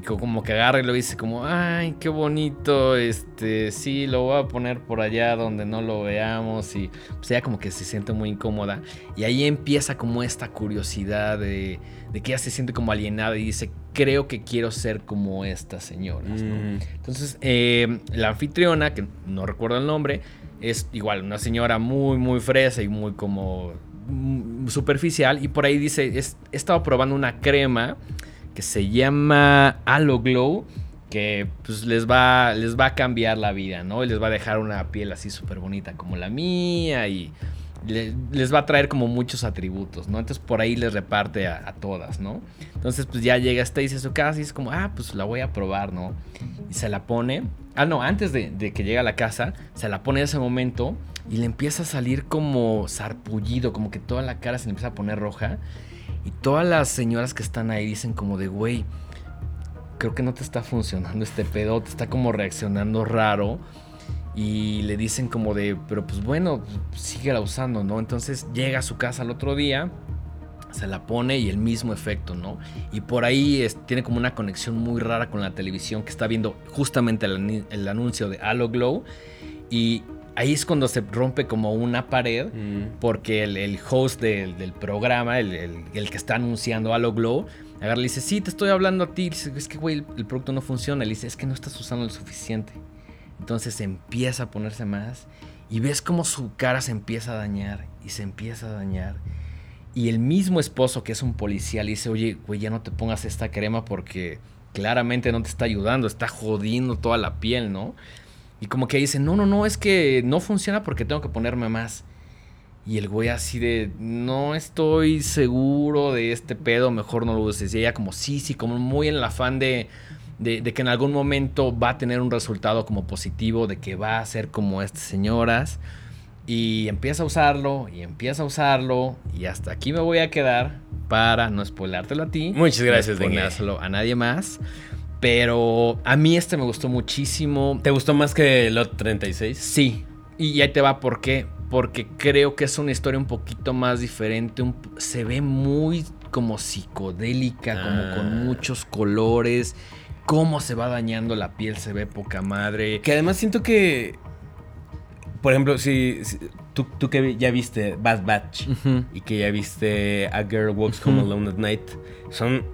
como que agarra y lo dice como, ay, qué bonito, este, sí, lo voy a poner por allá donde no lo veamos, y pues ella como que se siente muy incómoda, y ahí empieza como esta curiosidad de, de que ella se siente como alienada y dice, creo que quiero ser como estas señoras, ¿no? Mm. Entonces, eh, la anfitriona, que no recuerdo el nombre, es igual una señora muy, muy fresa y muy como mm, superficial. Y por ahí dice, es- he estado probando una crema que se llama Aloe Glow, que pues les va, les va a cambiar la vida, ¿no? Y les va a dejar una piel así súper bonita como la mía y le- les va a traer como muchos atributos, ¿no? Entonces por ahí les reparte a, a todas, ¿no? Entonces pues ya llega Stacy a su casa y es como, ah, pues la voy a probar, ¿no? Y se la pone. Ah, no, antes de, de que llegue a la casa, se la pone en ese momento y le empieza a salir como sarpullido, como que toda la cara se le empieza a poner roja. Y todas las señoras que están ahí dicen como de, güey, creo que no te está funcionando este pedo, te está como reaccionando raro. Y le dicen como de, pero pues bueno, síguela usando, ¿no? Entonces llega a su casa al otro día, se la pone y el mismo efecto, ¿no? Y por ahí tiene como una conexión muy rara con la televisión que está viendo justamente el, el anuncio de Halo Glow. Y ahí es cuando se rompe como una pared Mm. porque el, el host del, del programa, el, el- el que está anunciando Halo Glow, agarra y dice, sí, te estoy hablando a ti. Dice, es que, güey, el, el producto no funciona. Le dice, es que no estás usando lo suficiente. Entonces empieza a ponerse más y ves cómo su cara se empieza a dañar y se empieza a dañar. Y el mismo esposo, que es un policía, le dice, oye, güey, ya no te pongas esta crema porque claramente no te está ayudando, está jodiendo toda la piel, ¿no? Y como que dice, no, no, no, es que no funciona porque tengo que ponerme más. Y el güey así de, no estoy seguro de este pedo, mejor no lo uses. Y ella como, sí, sí, como muy en el afán de, de, de que en algún momento va a tener un resultado como positivo, de que va a ser como estas señoras. Y empieza a usarlo, y empieza a usarlo, y hasta aquí me voy a quedar para no spoilártelo a ti. Muchas gracias, no a nadie más. Pero a mí este me gustó muchísimo. ¿Te gustó más que Lot 36? Sí. Y ahí te va por qué. Porque creo que es una historia un poquito más diferente. un- se ve muy como psicodélica, como con Ah. muchos colores. Cómo se va dañando la piel, se ve poca madre. Que además siento que. Por ejemplo, si, si- tú, tú que ya viste Bad Batch y que ya viste A Girl Walks Home. Alone at Night, son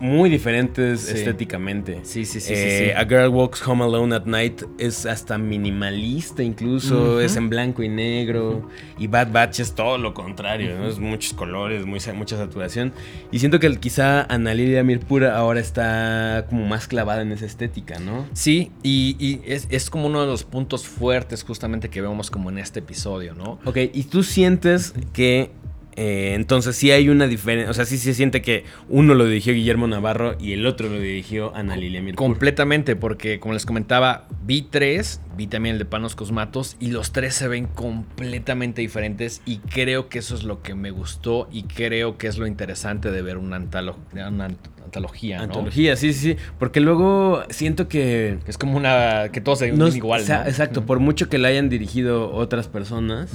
muy diferentes Sí. estéticamente. Sí, sí, sí, sí, Eh, sí. A Girl Walks Home Alone at Night es hasta minimalista incluso, Ujú. es en blanco y negro. Y Bad Batch es todo lo contrario, ¿no? Es muchos colores, muy, mucha saturación. Y siento que quizá Ana Lilia Mirpura ahora está como más clavada en esa estética, ¿no? Sí, y, y es, es como uno de los puntos fuertes justamente que vemos como en este episodio, ¿no? Ok, y tú sientes que eh, entonces sí hay una diferencia, o sea, sí se siente que uno lo dirigió Guillermo Navarro y el otro lo dirigió Ana Lilia Mirpura. Completamente, porque como les comentaba, vi tres, vi también el de Panos Cosmatos, y los tres se ven completamente diferentes, y creo que eso es lo que me gustó, y creo que es lo interesante de ver una, antalo- una ant- antología, ¿no? Antología, sí, sí, sí. Porque luego siento que. Es como una... que todos se ven no igual. Exacto, por mucho que la hayan dirigido otras personas.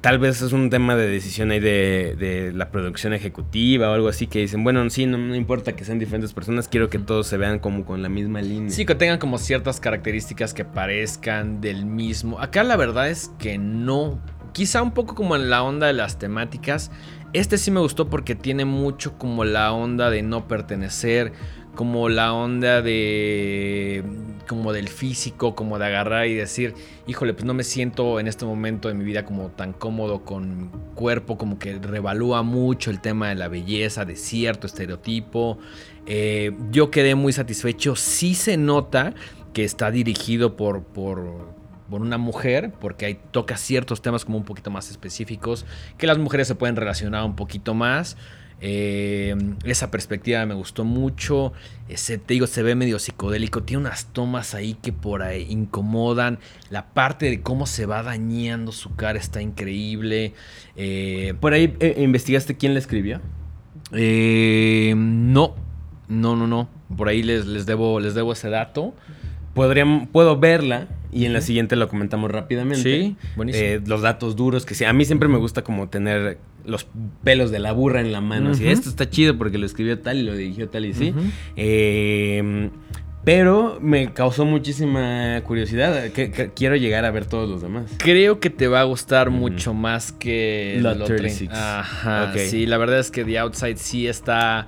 Tal vez es un tema de decisión ahí de, de la producción ejecutiva o algo así que dicen, bueno, sí, no, no importa que sean diferentes personas, quiero que todos se vean como con la misma línea. Sí, que tengan como ciertas características que parezcan del mismo. Acá la verdad es que no. Quizá un poco como en la onda de las temáticas. Este sí me gustó porque tiene mucho como la onda de no pertenecer, como la onda de como del físico, como de agarrar y decir, híjole, pues no me siento en este momento de mi vida como tan cómodo con mi cuerpo, como que revalúa mucho el tema de la belleza, de cierto estereotipo. Eh, yo quedé muy satisfecho. Sí se nota que está dirigido por, por, por una mujer, porque ahí toca ciertos temas como un poquito más específicos, que las mujeres se pueden relacionar un poquito más. Eh, esa perspectiva me gustó mucho. Ese, te digo, se ve medio psicodélico. Tiene unas tomas ahí que por ahí incomodan. La parte de cómo se va dañando su cara está increíble. Eh, Por ahí eh, investigaste quién la escribió. eh, no, no, no, no. Por ahí les, les, debo, les debo ese dato. Podrían, puedo verla y en la siguiente lo comentamos rápidamente. Sí, buenísimo. Eh, los datos duros que sí. A mí siempre me gusta como tener los pelos de la burra en la mano. Así, Ujú. esto está chido porque lo escribió tal y lo dirigió tal y sí. Eh, pero me causó muchísima curiosidad. Que, que quiero llegar a ver todos los demás. Creo que te va a gustar mucho más que Lot Lot 36. Ajá. Sí, la verdad es que The Outside sí está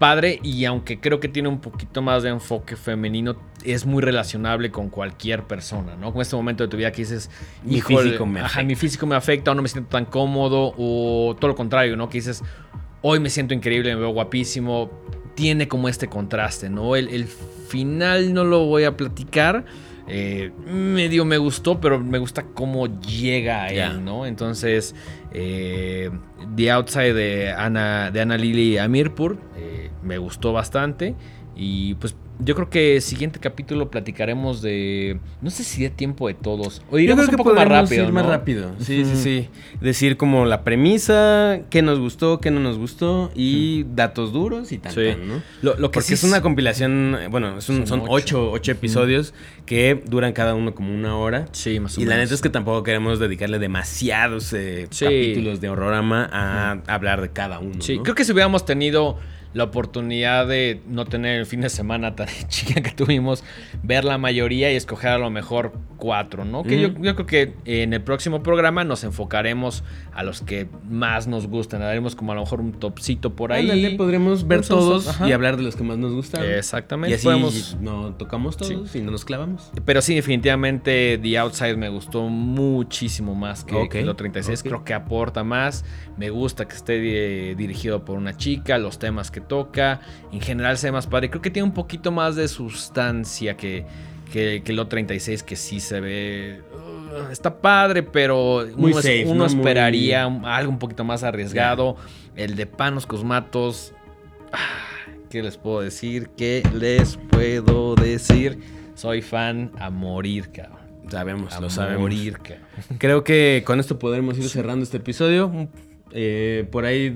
padre y aunque creo que tiene un poquito más de enfoque femenino, es muy relacionable con cualquier persona, ¿no? Con este momento de tu vida que dices, Mi "Híjole, físico me ajá, afecta". mi físico me afecta o no me siento tan cómodo o todo lo contrario, ¿no? Que dices, hoy me siento increíble, me veo guapísimo. Tiene como este contraste, ¿no? El, el final no lo voy a platicar. eh, medio me gustó, pero me gusta cómo llega a él. ¿no? Entonces, eh, The Outside de Ana, de Ana Lili Amirpur eh, me gustó bastante. Y pues yo creo que el siguiente capítulo platicaremos de. No sé si de tiempo de todos. O Yo creo que un poco más rápido. ir más ¿no? rápido. Sí, sí, Ujú. sí. Decir como la premisa, qué nos gustó, qué no nos gustó y datos duros y tal, Sí. ¿no? Lo, lo que Porque sí es una compilación, bueno, es un- Son son, ocho. ocho, ocho episodios que duran cada uno como una hora. Sí, más o Y la menos. neta es que tampoco queremos dedicarle demasiados eh, Sí. capítulos de Horrorama a hablar de cada uno. Sí, ¿no? creo que si hubiéramos tenido la oportunidad de no tener el fin de semana tan chica que tuvimos, ver la mayoría y escoger a lo mejor cuatro, ¿no? Que yo, yo creo que en el próximo programa nos enfocaremos a los que más nos gustan. Haremos como a lo mejor un topcito por ahí. Ándale, podremos ver todos ajá. y hablar de los que más nos gustan. Exactamente. Y así podemos- no tocamos todos y no nos clavamos. Pero sí, definitivamente The Outside me gustó muchísimo más que, Ok, que lo 36. ok. Creo que aporta más. Me gusta que esté eh, dirigido por una chica, los temas que toca. En general se ve más padre. Creo que tiene un poquito más de sustancia que, que, que lo 36, que sí se ve. uh, está padre, pero Muy uno, es- safe, uno ¿no? esperaría algo un poquito más arriesgado. El de Panos Cosmatos. ah, ¿Qué les puedo decir? ¿Qué les puedo decir? Soy fan a morir, cabrón. Sabemos, A lo sabemos. morir, cabrón. Creo que con esto podremos ir cerrando este episodio. Un Eh, por ahí,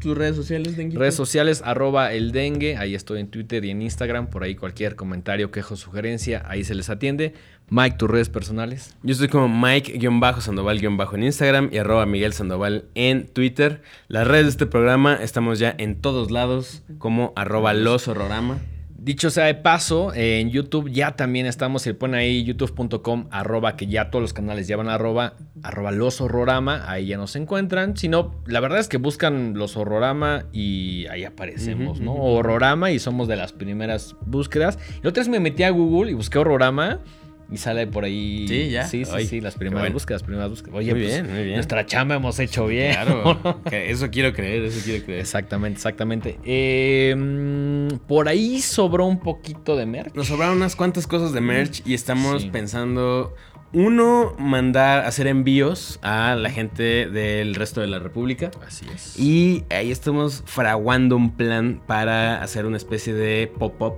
tus redes sociales, Denguito. Redes sociales, arroba el dengue. Ahí estoy en Twitter y en Instagram. Por ahí cualquier comentario, quejo, sugerencia, ahí se les atiende. Mike, tus redes personales. Yo estoy como Mike-Sandoval- en Instagram y arroba Miguel Sandoval en Twitter. Las redes de este programa estamos ya en todos lados como arroba los horrorama. Dicho sea de paso, en YouTube ya también estamos. Si le ponen ahí youtube.com, arroba, que ya todos los canales llevan arroba, arroba los horrorama. Ahí ya nos encuentran. Si no, la verdad es que buscan los horrorama y ahí aparecemos, ¿no? Horrorama y somos de las primeras búsquedas. Y otra vez me metí a Google y busqué horrorama. Y sale por ahí. Sí, ya. Sí, sí, Ay, sí, las primeras bueno. búsquedas, primeras búsquedas. Oye, Muy pues, bien, muy bien. nuestra chamba hemos hecho bien. Claro, eso quiero creer, eso quiero creer. Exactamente, exactamente. Eh, mm, por ahí sobró un poquito de merch. Nos sobraron unas cuantas cosas de merch y estamos Sí. pensando, uno, mandar, hacer envíos a la gente del resto de la República. Así es. Y ahí estamos fraguando un plan para hacer una especie de pop-up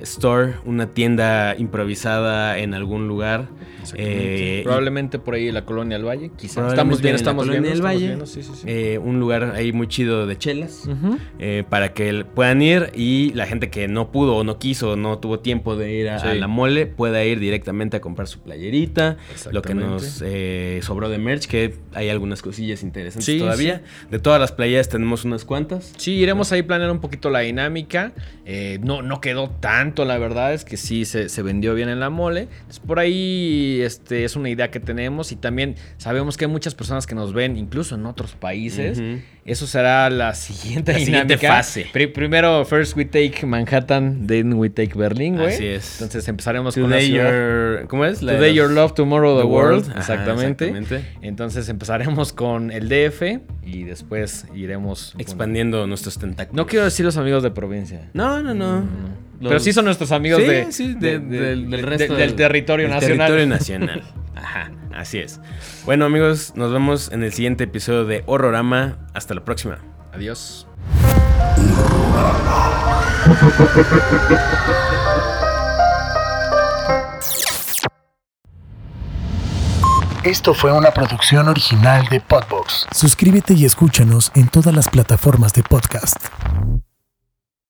store, una tienda improvisada en algún lugar. Eh, Probablemente por ahí en la colonia del Valle, quizás. Estamos bien, estamos colonia bien. estamos Valle. viendo, sí, sí, sí. eh, un lugar ahí muy chido de chelas. Eh, para que puedan ir y la gente que no pudo o no quiso o no tuvo tiempo de ir a, la mole pueda ir directamente a comprar su playerita, lo que nos sobró de merch, que hay algunas cosillas interesantes todavía. De todas las playeras tenemos unas cuantas. Sí, iremos ahí planeando un poquito la dinámica. No, no quedó tanto, la verdad es que sí se, se vendió bien en la mole. Entonces, por ahí este, es una idea que tenemos y también sabemos que hay muchas personas que nos ven incluso en otros países. Eso será la siguiente La siguiente fase. Pri- primero, first we take Manhattan, then we take Berlín, güey. Así es. Entonces empezaremos con la Today ciudad. your... ¿Cómo es? La Today your love, tomorrow the, the world. world. Ajá, exactamente. exactamente. Entonces empezaremos con el DF y después iremos Expandiendo nuestros tentáculos. No quiero decir los amigos de provincia. No, no, no. Los- sí son nuestros amigos Sí, de, sí, de- de- del, de- del resto de- del territorio nacional. territorio nacional. Ajá, así es. Bueno, amigos, nos vemos en el siguiente episodio de Horrorama. Hasta la próxima. Adiós. Esto fue una producción original de Podbox. Suscríbete y escúchanos en todas las plataformas de podcast.